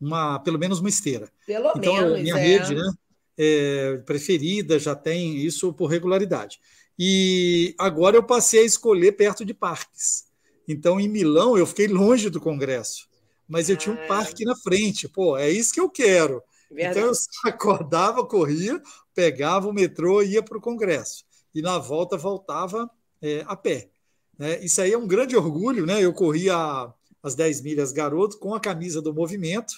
uma, pelo menos uma esteira. Pelo então, menos, minha é. rede, né? É, preferida já tem isso por regularidade. E agora eu passei a escolher perto de parques. Então, em Milão, eu fiquei longe do Congresso, mas eu tinha um ah. parque na frente. Pô, é isso que eu quero. Verdade. Então, eu acordava, corria, pegava o metrô e ia para o Congresso. E na volta, voltava é, a pé. Né? Isso aí é um grande orgulho, né? Eu corria as 10 milhas garoto com a camisa do movimento,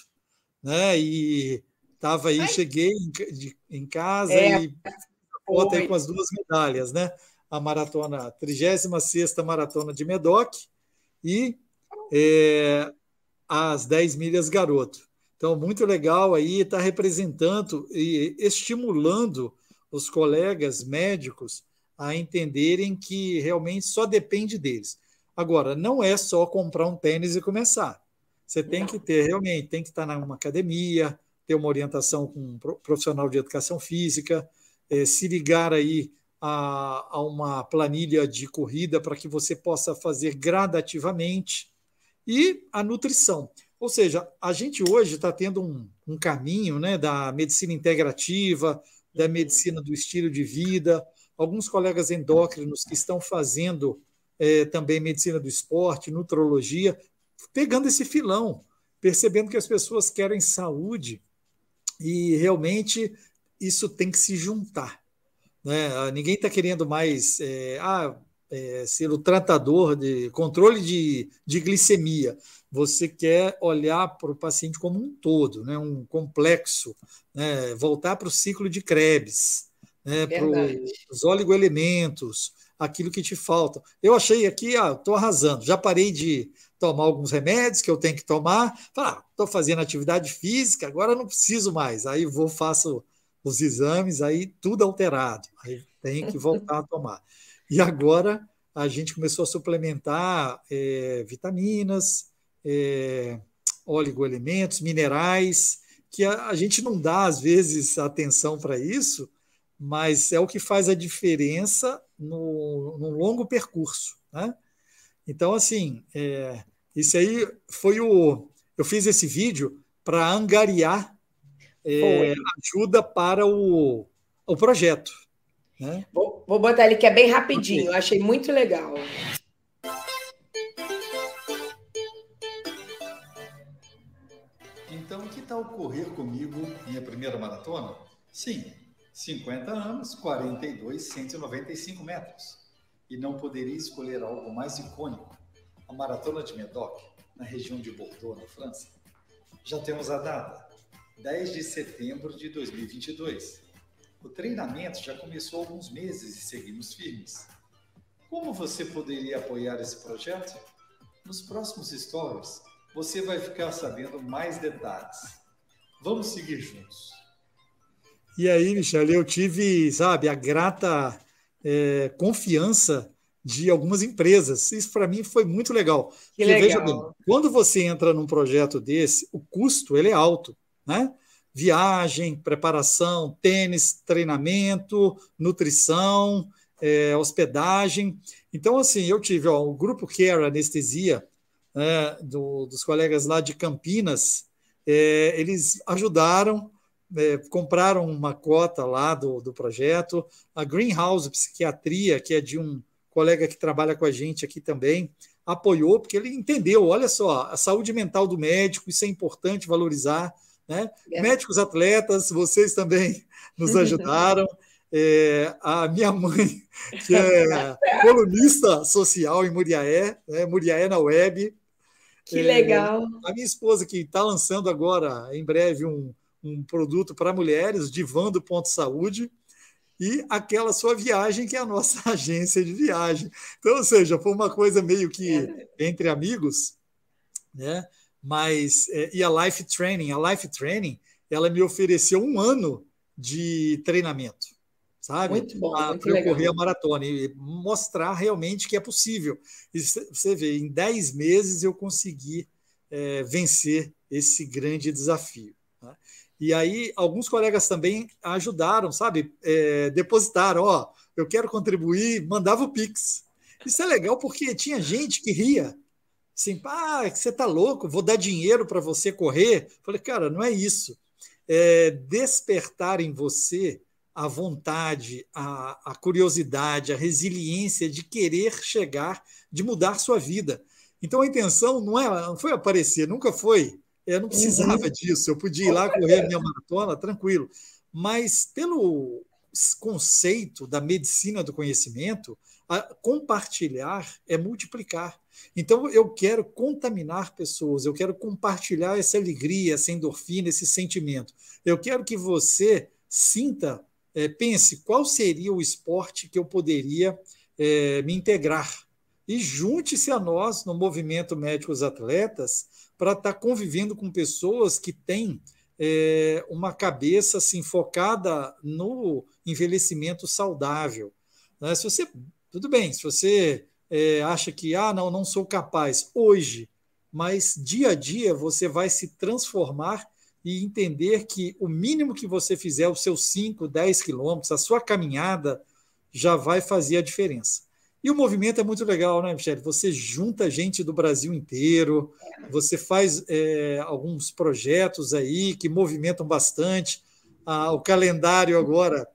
né? E estava aí, Ai. cheguei em, de, em casa é. e foto com as duas medalhas, né? A maratona, 36 maratona de Medoc e é, as 10 milhas garoto. Então, muito legal aí, está representando e estimulando os colegas médicos a entenderem que realmente só depende deles. Agora, não é só comprar um tênis e começar. Você tem que ter, realmente, tem que estar numa academia, ter uma orientação com um profissional de educação física, é, se ligar aí a, a uma planilha de corrida para que você possa fazer gradativamente, e a nutrição. Ou seja, a gente hoje está tendo um, um caminho né, da medicina integrativa, da medicina do estilo de vida, alguns colegas endócrinos que estão fazendo é, também medicina do esporte, nutrologia, pegando esse filão, percebendo que as pessoas querem saúde e realmente isso tem que se juntar. Né? Ninguém está querendo mais é, ah, é, ser o tratador de controle de, de glicemia. Você quer olhar para o paciente como um todo, né? um complexo, né? voltar para o ciclo de Krebs né, para os oligoelementos, aquilo que te falta. Eu achei aqui, estou ah, arrasando, já parei de tomar alguns remédios que eu tenho que tomar, estou ah, fazendo atividade física, agora não preciso mais, aí vou, faço os exames, aí tudo alterado, aí tenho que voltar a tomar. E agora a gente começou a suplementar é, vitaminas, é, oligoelementos, minerais, que a, a gente não dá, às vezes, atenção para isso, mas é o que faz a diferença no, no longo percurso. Né? Então, assim, é, isso aí foi o. Eu fiz esse vídeo para angariar é, ajuda para o, o projeto. Né? Vou, vou botar ele que é bem rapidinho, okay. eu achei muito legal. Então, que tal correr comigo minha primeira maratona? Sim, 50 anos, 42, 195 metros. E não poderia escolher algo mais icônico, a Maratona de Medoc, na região de Bordeaux, na França. Já temos a data, 10 de setembro de 2022. O treinamento já começou há alguns meses e seguimos firmes. Como você poderia apoiar esse projeto? Nos próximos stories, você vai ficar sabendo mais detalhes. Vamos seguir juntos. E aí, Michele, eu tive, sabe, a grata é, confiança de algumas empresas. Isso para mim foi muito legal. Que Porque, legal. Veja bem, quando você entra num projeto desse, o custo ele é alto, né? viagem, preparação, tênis, treinamento, nutrição, é, hospedagem. Então, assim, eu tive ó, o grupo Care Anestesia, né, do, dos colegas lá de Campinas, é, eles ajudaram, é, compraram uma cota lá do, do projeto. A Greenhouse Psiquiatria, que é de um colega que trabalha com a gente aqui também, apoiou, porque ele entendeu, olha só, a saúde mental do médico, isso é importante valorizar. Né? É. Médicos atletas, vocês também nos ajudaram. É, a minha mãe, que é colunista social em Muriaé, né? Muriaé na web. Que legal. É, a minha esposa, que está lançando agora, em breve, um, um produto para mulheres, Divan do Ponto Saúde, e aquela sua viagem, que é a nossa agência de viagem. Então, ou seja, foi uma coisa meio que é. entre amigos, né? Mas, é, e a Life Training, a Life Training, ela me ofereceu um ano de treinamento, sabe? Muito bom, Para eu correr a maratona e mostrar realmente que é possível. E você vê, em 10 meses eu consegui é, vencer esse grande desafio. E aí, alguns colegas também ajudaram, sabe? É, depositaram, ó, eu quero contribuir, mandava o Pix. Isso é legal porque tinha gente que ria. Assim, ah, você tá louco, vou dar dinheiro para você correr. Falei, cara, não é isso. É despertar em você a vontade, a, a curiosidade, a resiliência de querer chegar, de mudar sua vida. Então a intenção não, é, não foi aparecer, nunca foi eu não precisava uhum. disso, eu podia ir lá correr a minha maratona tranquilo. Mas pelo conceito da medicina do conhecimento, compartilhar é multiplicar. Então eu quero contaminar pessoas, eu quero compartilhar essa alegria, essa endorfina, esse sentimento. Eu quero que você sinta, é, pense qual seria o esporte que eu poderia é, me integrar. E junte-se a nós no movimento Médicos Atletas para estar tá convivendo com pessoas que têm é, uma cabeça assim, focada no envelhecimento saudável. Né? Se você, tudo bem, se você é, acha que ah, não, não sou capaz hoje, mas dia a dia você vai se transformar e entender que o mínimo que você fizer, os seus 5, 10 quilômetros, a sua caminhada, já vai fazer a diferença. E o movimento é muito legal, né, Michele? Você junta gente do Brasil inteiro, você faz é, alguns projetos aí que movimentam bastante. Ah, o calendário agora.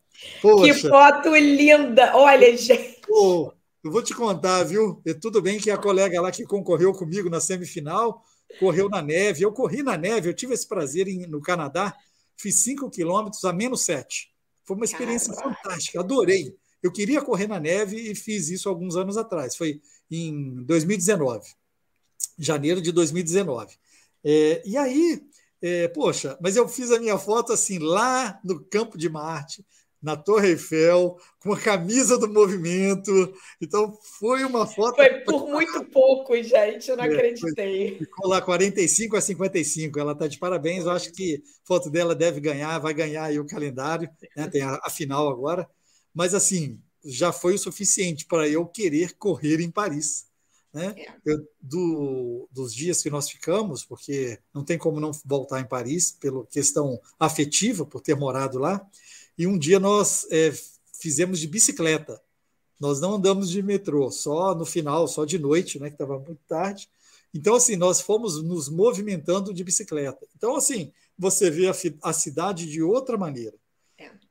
Poxa, que foto linda! Olha, gente. Eu vou te contar, viu? E tudo bem que a colega lá que concorreu comigo na semifinal correu na neve. Eu corri na neve, eu tive esse prazer em, no Canadá, fiz 5 quilômetros a menos 7. Foi uma experiência Caramba. fantástica, adorei. Eu queria correr na neve e fiz isso alguns anos atrás. Foi em 2019, janeiro de 2019. É, e aí, é, poxa, mas eu fiz a minha foto assim, lá no Campo de Marte, na Torre Eiffel, com a camisa do movimento. Então, foi uma foto. Foi por muito pouco, gente, eu não é, acreditei. Ficou lá 45 a 55. Ela está de parabéns. Eu acho que a foto dela deve ganhar, vai ganhar aí o calendário, né? tem a, a final agora mas assim, já foi o suficiente para eu querer correr em Paris. Né? É. Eu, do, dos dias que nós ficamos, porque não tem como não voltar em Paris, pela questão afetiva, por ter morado lá, e um dia nós é, fizemos de bicicleta. Nós não andamos de metrô, só no final, só de noite, né, que estava muito tarde. Então, assim, nós fomos nos movimentando de bicicleta. Então, assim, você vê a, a cidade de outra maneira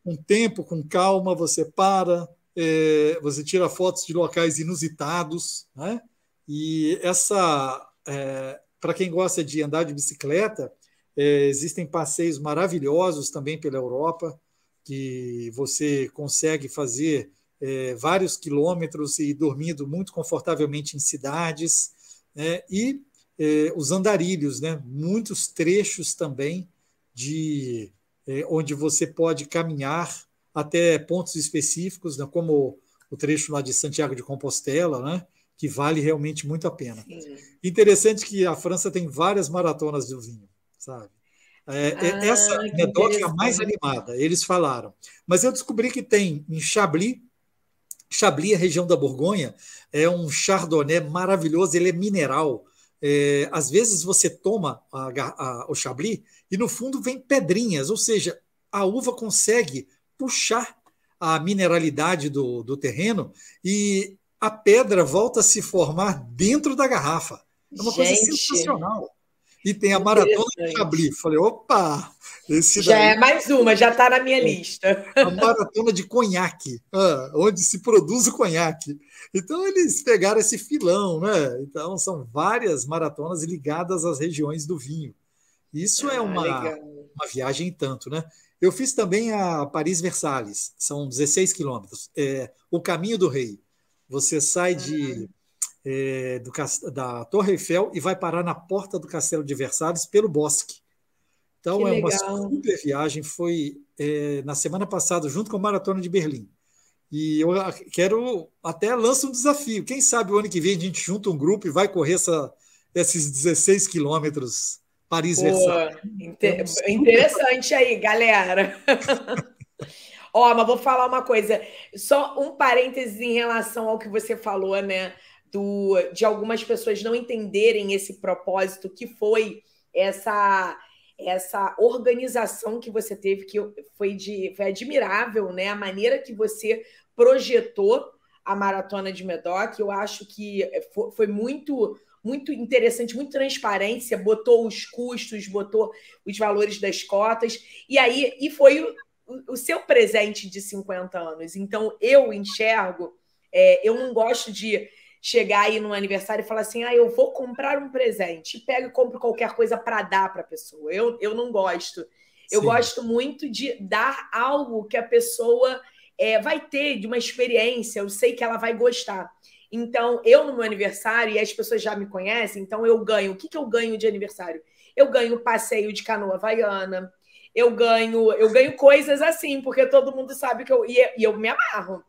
com tempo, com calma, você para, é, você tira fotos de locais inusitados, né? E essa, é, para quem gosta de andar de bicicleta, é, existem passeios maravilhosos também pela Europa, que você consegue fazer é, vários quilômetros e dormindo muito confortavelmente em cidades, né? e é, os andarilhos, né? muitos trechos também de é, onde você pode caminhar até pontos específicos, né, como o trecho lá de Santiago de Compostela, né, que vale realmente muito a pena. Sim. Interessante que a França tem várias maratonas do vinho, sabe? É, é ah, essa anedota é a mais animada, eles falaram. Mas eu descobri que tem em Chablis, Chablis, a região da Borgonha, é um chardonnay maravilhoso, ele é mineral. É, às vezes você toma a, a, o Chablis e no fundo vem pedrinhas, ou seja, a uva consegue puxar a mineralidade do, do terreno e a pedra volta a se formar dentro da garrafa. É uma Gente. coisa sensacional. E tem a maratona de Chablis. Falei, opa, esse já daí... é mais uma, já está na minha é. lista. A maratona de conhaque, ah, onde se produz o conhaque. Então eles pegaram esse filão, né? Então são várias maratonas ligadas às regiões do vinho. Isso é ah, é uma, uma viagem tanto, né? Eu fiz também a Paris-Versalhes, são 16 quilômetros. É, o Caminho do Rei. Você sai de, é, do, da Torre Eiffel e vai parar na porta do Castelo de Versalhes pelo bosque. Então que é uma super viagem. Foi é, na semana passada, junto com a Maratona de Berlim. E eu quero até lançar um desafio. Quem sabe o ano que vem a gente junta um grupo e vai correr essa, esses 16 quilômetros Paris-Versalhes. Inter interessante aí, galera. Ó, mas vou falar uma coisa, só um parênteses em relação ao que você falou, né? Do, de algumas pessoas não entenderem esse propósito que foi essa essa organização que você teve, que foi, de, foi admirável, né? A maneira que você projetou a maratona de Medoc, eu acho que foi muito muito interessante, muito transparência, botou os custos, botou os valores das cotas, e aí e foi o, seu presente de 50 anos. Então, eu enxergo, é, eu não gosto de chegar aí no aniversário e falar assim: ah, eu vou comprar um presente, pego e compro qualquer coisa para dar para a pessoa. Eu, eu não gosto. Eu Sim. gosto muito de dar algo que a pessoa é, vai ter, de uma experiência, eu sei que ela vai gostar. Então, eu no meu aniversário, e as pessoas já me conhecem, então eu ganho. O que, que eu ganho de aniversário? Eu ganho passeio de canoa havaiana, eu ganho, eu ganho coisas assim, porque todo mundo sabe que eu. E, e eu me amarro.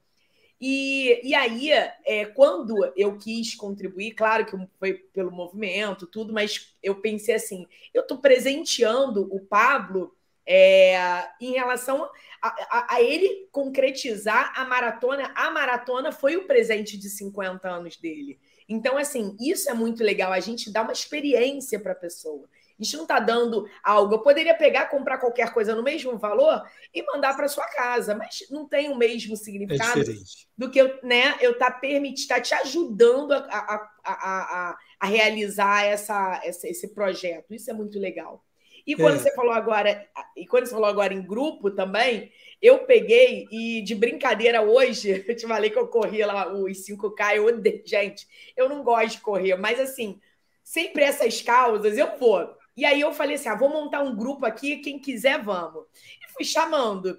E, e aí, é, quando eu quis contribuir, claro que foi pelo movimento, tudo, mas eu pensei assim: eu estou presenteando o Pablo é, em relação a, a, a, ele concretizar a maratona. A maratona foi o presente de 50 anos dele. Então, assim, isso é muito legal, a gente dá uma experiência para a pessoa. A gente não está dando algo. Eu poderia pegar, comprar qualquer coisa no mesmo valor e mandar para sua casa, mas não tem o mesmo significado é do que eu, né, eu tá permitindo, tá te ajudando a, a, a, a, realizar essa, essa, esse projeto. Isso é muito legal. E quando é. você falou agora, e quando você falou agora em grupo também, eu peguei e de brincadeira hoje, eu te falei que eu corri lá os 5K, eu odeio, gente, eu não gosto de correr, mas assim, sempre essas causas eu vou. E aí eu falei assim: ah, vou montar um grupo aqui, quem quiser, vamos. E fui chamando.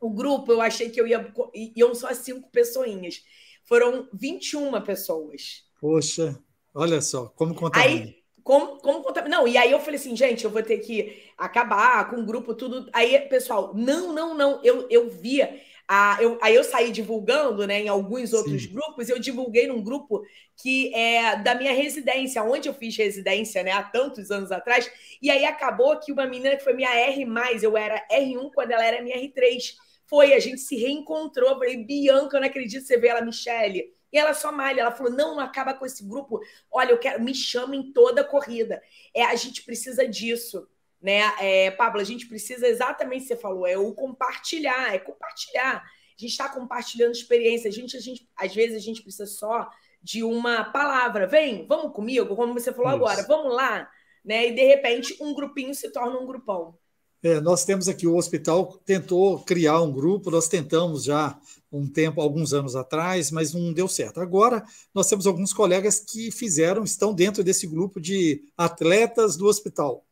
O grupo, eu achei que eu ia. Iam só cinco pessoinhas. Foram 21 pessoas. Poxa, olha só, como contar. Aí, como, como contar. Não, e aí eu falei assim, gente, eu vou ter que acabar com o grupo, tudo. Aí, pessoal, não, não, não. Eu, eu via a, eu, aí eu saí divulgando né, em alguns outros Sim. grupos, eu divulguei num grupo que é da minha residência, onde eu fiz residência né, há tantos anos atrás, e aí acabou que uma menina que foi minha R, eu era R1 quando ela era minha R3. Foi, a gente se reencontrou. Falei, Bianca, eu não acredito você vê ela, Michele. E ela só malha, ela falou: não, não acaba com esse grupo. Olha, eu quero, me chamem toda a corrida. É, a gente precisa disso né? É, Pablo, a gente precisa exatamente o que você falou, é o compartilhar, é compartilhar. A gente está compartilhando experiência. A gente, a gente, às vezes a gente precisa só de uma palavra. Vem, vamos comigo, como você falou Isso. agora, vamos lá, né? E de repente um grupinho se torna um grupão. É, nós temos aqui o hospital tentou criar um grupo, nós tentamos já um tempo, alguns anos atrás, mas não deu certo. Agora nós temos alguns colegas que fizeram, estão dentro desse grupo de atletas do hospital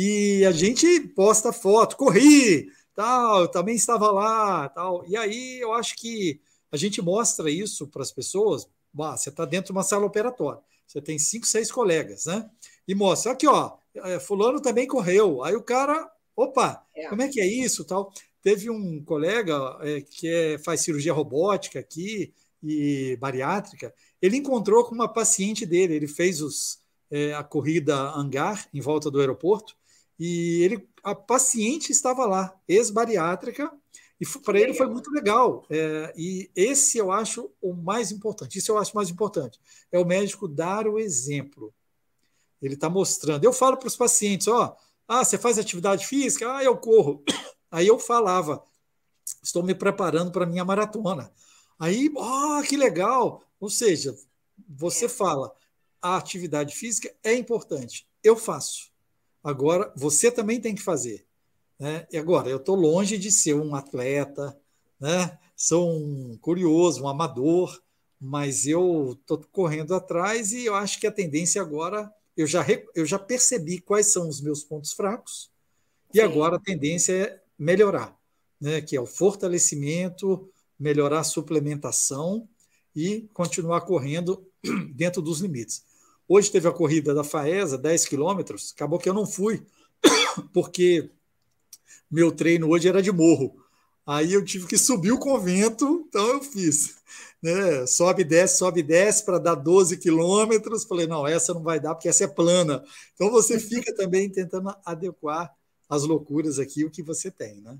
e a gente posta foto, corri, tal, também estava lá, tal. E aí eu acho que a gente mostra isso para as pessoas. Bah, você está dentro de uma sala operatória, você tem cinco, seis colegas, né? E mostra, aqui, ó, é, fulano também correu. Aí o cara, opa, é. como é que é isso, tal? Teve um colega é, que é, faz cirurgia robótica aqui e bariátrica. Ele encontrou com uma paciente dele. Ele fez os, é, a corrida hangar em volta do aeroporto e ele, a paciente estava lá, ex-bariátrica, e para ele foi muito legal. É, e esse eu acho o mais importante. Isso eu acho mais importante. É o médico dar o exemplo. Ele está mostrando. Eu falo para os pacientes: ó, Ah, você faz atividade física? Ah, eu corro. Aí eu falava, estou me preparando para a minha maratona. Aí, ah, oh, que legal! Ou seja, você é. fala, a atividade física é importante, eu faço. Agora, você também tem que fazer. Né? E agora, eu estou longe de ser um atleta, né? sou um curioso, um amador, mas eu estou correndo atrás e eu acho que a tendência agora, eu já, eu já percebi quais são os meus pontos fracos, e Sim. agora a tendência é melhorar, né? que é o fortalecimento, melhorar a suplementação e continuar correndo dentro dos limites. Hoje teve a corrida da Faesa, 10 quilômetros, acabou que eu não fui, porque meu treino hoje era de morro. Aí eu tive que subir o convento, então eu fiz. Né? Sobe, desce, sobe, desce para dar 12 quilômetros. Falei, não, essa não vai dar, porque essa é plana. Então você fica também tentando adequar as loucuras aqui, o que você tem, né?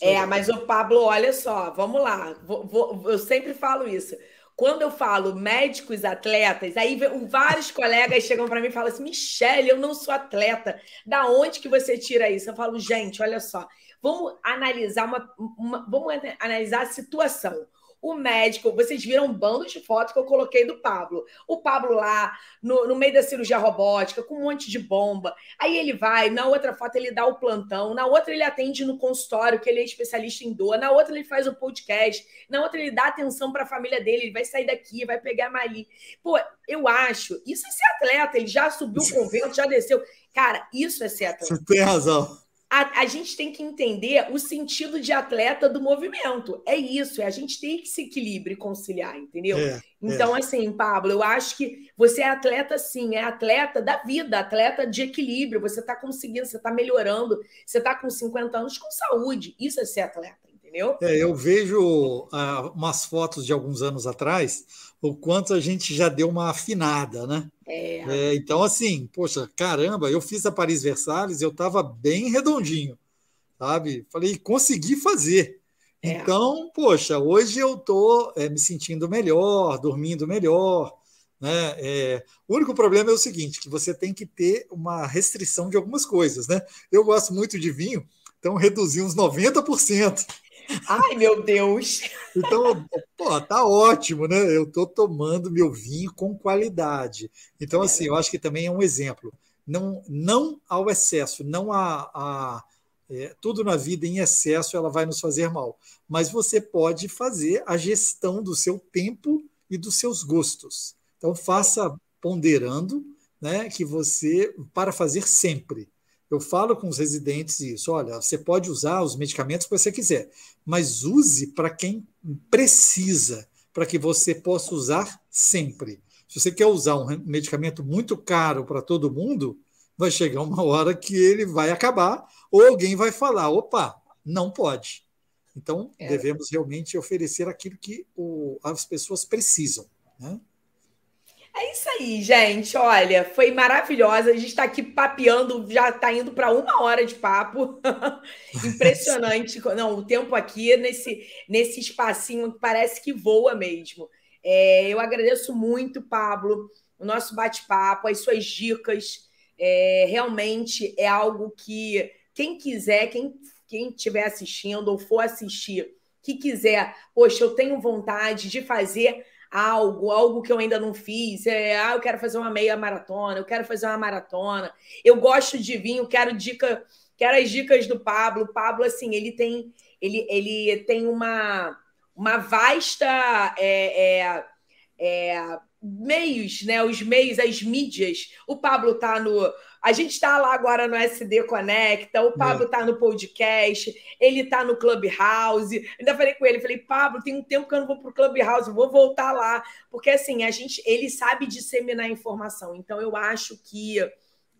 É, mas o Pablo, olha só, vamos lá. Vou, vou, eu sempre falo isso. Quando eu falo médicos atletas, aí vários colegas chegam para mim e falam assim: Michele, eu não sou atleta. Da onde que você tira isso? Eu falo, gente, olha só, vamos analisar uma, uma vamos analisar a situação o médico, vocês viram um bando de fotos que eu coloquei do Pablo. O Pablo lá, no, no, meio da cirurgia robótica, com um monte de bomba. Aí ele vai, na outra foto ele dá o plantão, na outra ele atende no consultório, que ele é especialista em dor, na outra ele faz o podcast, na outra ele dá atenção para a família dele, ele vai sair daqui, vai pegar a Mali. Pô, eu acho, isso é ser atleta, ele já subiu o convento, já desceu. Cara, isso é ser atleta. Você tem razão a, a, gente tem que entender o sentido de atleta do movimento. É isso, é a gente tem que se equilibrar e conciliar, entendeu? É, então, é. assim, Pablo, eu acho que você é atleta, sim, é atleta da vida, atleta de equilíbrio. Você está conseguindo, você está melhorando, você está com 50 anos com saúde. Isso é ser atleta entendeu? É, eu vejo ah, umas fotos de alguns anos atrás, o quanto a gente já deu uma afinada, né? É. É, então, assim, poxa, caramba, eu fiz a Paris Versalhes, eu estava bem redondinho, sabe? Falei, consegui fazer. É. Então, poxa, hoje eu estou é, me sentindo melhor, dormindo melhor. Né? É, o único problema é o seguinte: que você tem que ter uma restrição de algumas coisas. Né? Eu gosto muito de vinho, então reduzi uns 90%. Ai, meu Deus! Então, pô, tá ótimo, né? Eu tô tomando meu vinho com qualidade. Então, é. assim, eu acho que também é um exemplo. Não, não ao excesso, não a, a é, tudo na vida em excesso ela vai nos fazer mal. Mas você pode fazer a gestão do seu tempo e dos seus gostos. Então, faça ponderando, né, que você para fazer sempre. Eu falo com os residentes isso: olha, você pode usar os medicamentos que você quiser, mas use para quem precisa, para que você possa usar sempre. Se você quer usar um medicamento muito caro para todo mundo, vai chegar uma hora que ele vai acabar, ou alguém vai falar: opa, não pode. Então, é. devemos realmente oferecer aquilo que o, as pessoas precisam. Né? É isso aí, gente. Olha, foi maravilhosa. A gente está aqui papeando, já está indo para uma hora de papo. Impressionante. Não, o tempo aqui nesse, nesse espacinho parece que voa mesmo. É, eu agradeço muito, Pablo, o nosso bate-papo, as suas dicas. É, realmente é algo que quem quiser, quem quem estiver assistindo ou for assistir, que quiser, poxa, eu tenho vontade de fazer algo, algo que eu ainda não fiz. É, ah, eu quero fazer uma meia maratona, eu quero fazer uma maratona. Eu gosto de vinho, quero dica, quero as dicas do Pablo. O Pablo, assim, ele tem, ele, ele tem uma, uma vasta é, é, é, meios, né? Os meios, as mídias. O Pablo tá no a gente está lá agora no SD Conecta, o Pablo está é. no podcast, ele está no Clubhouse. Ainda falei com ele, falei, Pablo, tem um tempo que eu não vou para o Clubhouse, vou voltar lá. Porque assim, a gente, ele sabe disseminar informação. Então, eu acho que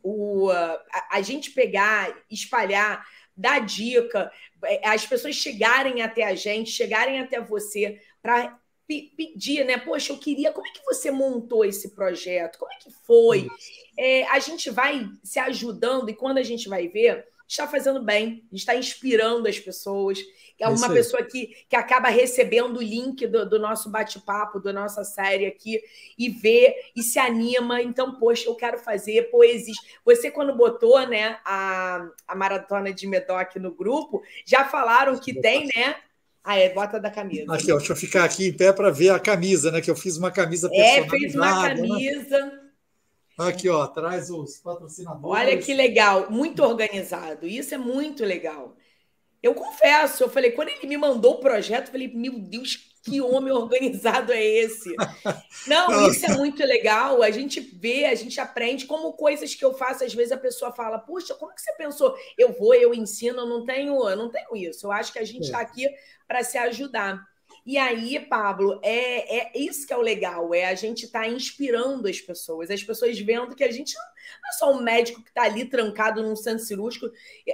o, a, a gente pegar, espalhar, dar dica, é, as pessoas chegarem até a gente, chegarem até você para pedir, né? Poxa, eu queria. Como é que você montou esse projeto? Como é que foi? É, a gente vai se ajudando e quando a gente vai ver, está fazendo bem, está inspirando as pessoas. É uma pessoa que, que acaba recebendo o link do, do nosso bate-papo, da nossa série aqui, e vê e se anima. Então, poxa, eu quero fazer poesia. Você, quando botou né, a, a maratona de Medoc no grupo, já falaram que tem, né? Ah, é, bota da camisa. Aqui, ó, deixa eu ficar aqui em pé para ver a camisa, né? Que eu fiz uma camisa personalizada. É, fez uma né? camisa. Né? Aqui, ó, traz os patrocinadores. Olha que legal, muito organizado. Isso é muito legal. Eu confesso, eu falei, quando ele me mandou o projeto, eu falei, meu Deus, que homem organizado é esse? Não, isso é muito legal. A gente vê, a gente aprende como coisas que eu faço, às vezes a pessoa fala, puxa, como é que você pensou? Eu vou, eu ensino, eu não tenho, eu não tenho isso. Eu acho que a gente está é. aqui para se ajudar. E aí, Pablo, é, é isso que é o legal, é a gente estar tá inspirando as pessoas, as pessoas vendo que a gente não é só um médico que está ali trancado num centro cirúrgico.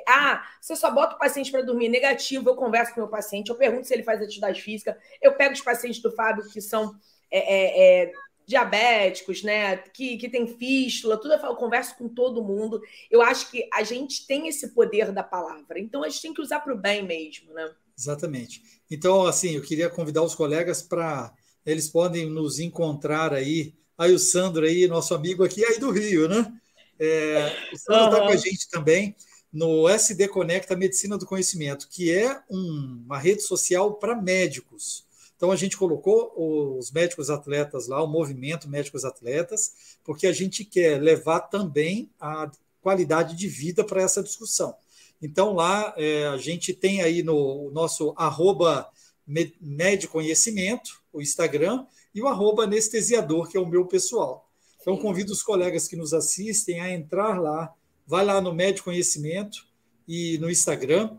Ah, você só bota o paciente para dormir negativo, eu converso com o meu paciente, eu pergunto se ele faz atividade física, eu pego os pacientes do Fábio que são é, é, é diabéticos, né, que, que tem fístula, tudo eu, falo, eu converso com todo mundo. Eu acho que a gente tem esse poder da palavra, então a gente tem que usar para o bem mesmo, né? Exatamente. Então, assim, eu queria convidar os colegas para. Eles podem nos encontrar aí. Aí o Sandro aí, nosso amigo aqui aí do Rio, né? É, o Sandro está uhum. com a gente também no SD Conecta Medicina do Conhecimento, que é um, uma rede social para médicos. Então a gente colocou os médicos atletas lá, o movimento médicos atletas, porque a gente quer levar também a qualidade de vida para essa discussão. Então, lá é, a gente tem aí no nosso arroba Conhecimento, o Instagram, e o arroba anestesiador, que é o meu pessoal. Então, convido os colegas que nos assistem a entrar lá, vai lá no Médio Conhecimento e no Instagram.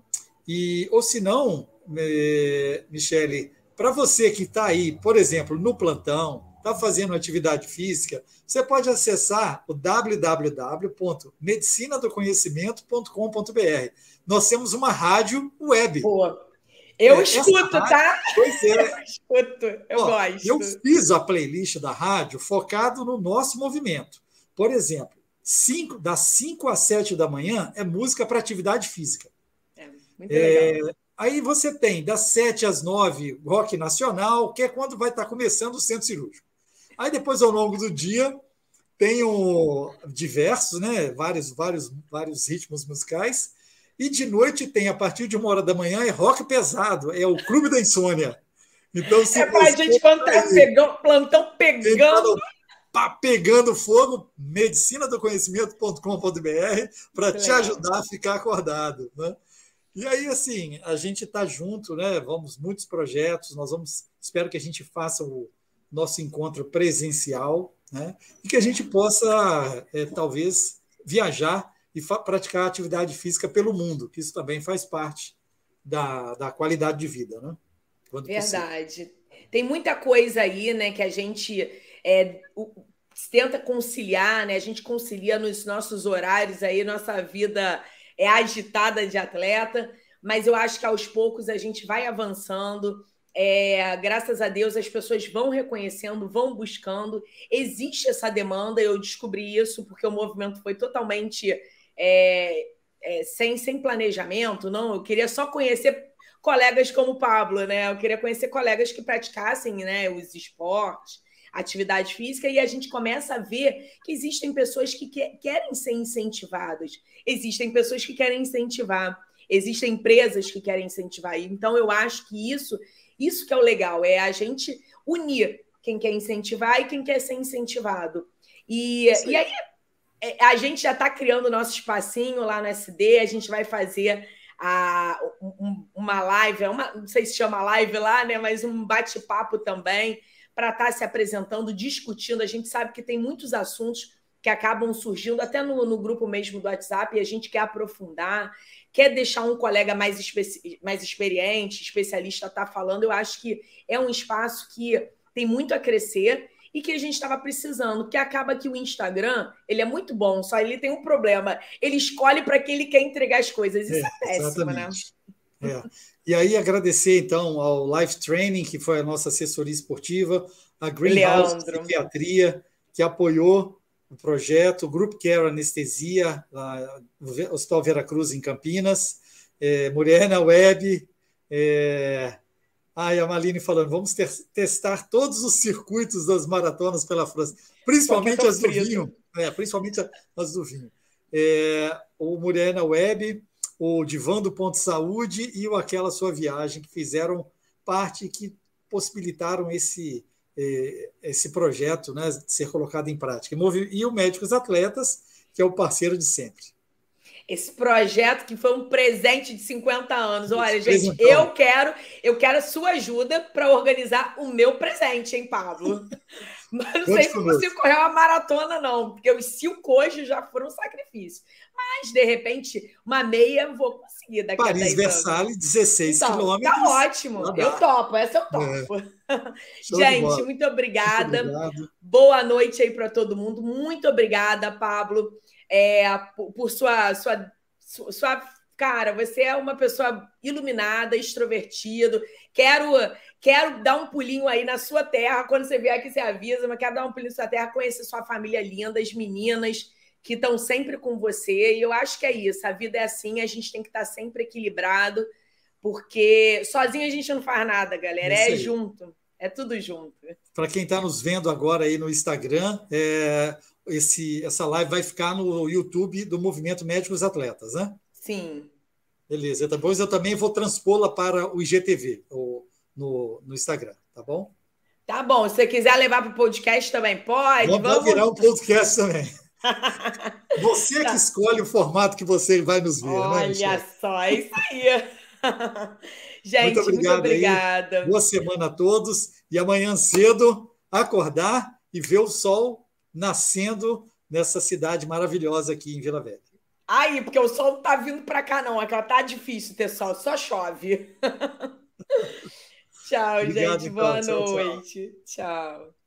E, ou se não, é, Michele, para você que está aí, por exemplo, no plantão, está fazendo atividade física, você pode acessar o www.medicinadoconhecimento.com.br. Nós temos uma rádio web. Boa. Eu é, escuto, rádio, tá? Pois é. Eu escuto, eu Ó, gosto. Eu fiz a playlist da rádio focado no nosso movimento. Por exemplo, cinco, das 5 às 7 da manhã é música para atividade física. É, muito é, legal. Aí você tem das 7 às 9 rock nacional, que é quando vai estar começando o centro cirúrgico. Aí depois, ao longo do dia, tem um, diversos, né? Vários, vários, vários ritmos musicais. E de noite tem, a partir de uma hora da manhã, é rock pesado, é o Clube da Insônia. Então, se é para a gente quando tá pegando, plantão pegando. Tá pegando fogo, medicinadoconhecimento.com.br para te ajudar a ficar acordado. Né? E aí, assim, a gente está junto, né? Vamos, muitos projetos, nós vamos, espero que a gente faça o, nosso encontro presencial, né? e que a gente possa, é, talvez, viajar e praticar atividade física pelo mundo, que isso também faz parte da, da qualidade de vida. Né? Quando Verdade. Possível. Tem muita coisa aí né, que a gente é, o, tenta conciliar, né? a gente concilia nos nossos horários aí, nossa vida é agitada de atleta, mas eu acho que aos poucos a gente vai avançando é, graças a Deus as pessoas vão reconhecendo, vão buscando. Existe essa demanda, eu descobri isso porque o movimento foi totalmente é, é, sem, sem planejamento, não. Eu queria só conhecer colegas como o Pablo, né? Eu queria conhecer colegas que praticassem né, os esportes, atividade física, e a gente começa a ver que existem pessoas que que querem ser incentivadas, existem pessoas que querem incentivar, existem empresas que querem incentivar. Então, eu acho que isso isso que é o legal, é a gente unir quem quer incentivar e quem quer ser incentivado. E, e aí é, a gente já está criando o nosso espacinho lá no SD, a gente vai fazer a, uma live, uma, não sei se chama live lá, né? Mas um bate-papo também para estar tá se apresentando, discutindo. A gente sabe que tem muitos assuntos que acabam surgindo até no, no grupo mesmo do WhatsApp e a gente quer aprofundar quer deixar um colega mais, mais experiente, especialista, estar tá falando, eu acho que é um espaço que tem muito a crescer e que a gente estava precisando, que acaba que o Instagram, ele é muito bom, só ele tem um problema, ele escolhe para que ele quer entregar as coisas, isso é, é péssimo, né? né? É. E aí agradecer então ao Life Training, que foi a nossa assessoria esportiva, a Greenhouse Leandro. Psiquiatria, que apoiou o projeto, Grupo Care Anestesia, no Hospital Veracruz, em Campinas, é, Mulher na Web. É... Ai, a Maline falando, vamos ter, testar todos os circuitos das maratonas pela França, principalmente as do vinho. É, principalmente as do vinho. É, o Mulher na Web, o Divã do Ponto Saúde e o Aquela Sua Viagem, que fizeram parte, que possibilitaram esse, esse projeto né, ser colocado em prática. E o Médicos Atletas, que é o parceiro de sempre. Esse projeto que foi um presente de 50 anos. Olha, gente, eu quero, eu quero a sua ajuda para organizar o meu presente, hein, Pablo? Mas não sei se eu consigo correr uma maratona, não, porque os cinco hoje já foram um sacrifício. Mas, de repente, uma meia vou conseguir daqui Paris, a 10 Versalhes, 16 então, quilômetros. Tá ótimo. Eu topo, essa eu topo. É. Gente, muito obrigada. Muito Boa noite aí para todo mundo. Muito obrigada, Pablo, é, por, por sua, sua, sua cara, você é uma pessoa iluminada, extrovertido. Quero quero dar um pulinho aí na sua terra. Quando você vier aqui, você avisa, mas quero dar um pulinho na sua terra, conhecer sua família linda, as meninas que estão sempre com você. E eu acho que é isso. A vida é assim, a gente tem que estar sempre equilibrado, porque sozinho a gente não faz nada, galera. É, é junto. É tudo junto. Para quem está nos vendo agora aí no Instagram, é, esse, essa live vai ficar no YouTube do Movimento Médicos Atletas, né? Sim. Beleza. Depois eu também vou transpô-la para o IGTV, o, no, no Instagram, tá bom? Tá bom. Se você quiser levar para o podcast também pode. Vamos, vamos virar um podcast também. Você é tá. que escolhe o formato que você vai nos ver. Né, Olha né, só, é isso aí. Gente, muito, obrigado muito obrigada. Aí. Boa semana a todos. E amanhã cedo, acordar e ver o sol nascendo nessa cidade maravilhosa aqui em Vila Velha. Aí, porque o sol não tá vindo para cá, não. Aqui tá difícil ter sol, só chove. tchau, Obrigado, gente. Então. Boa tchau, noite. tchau. tchau.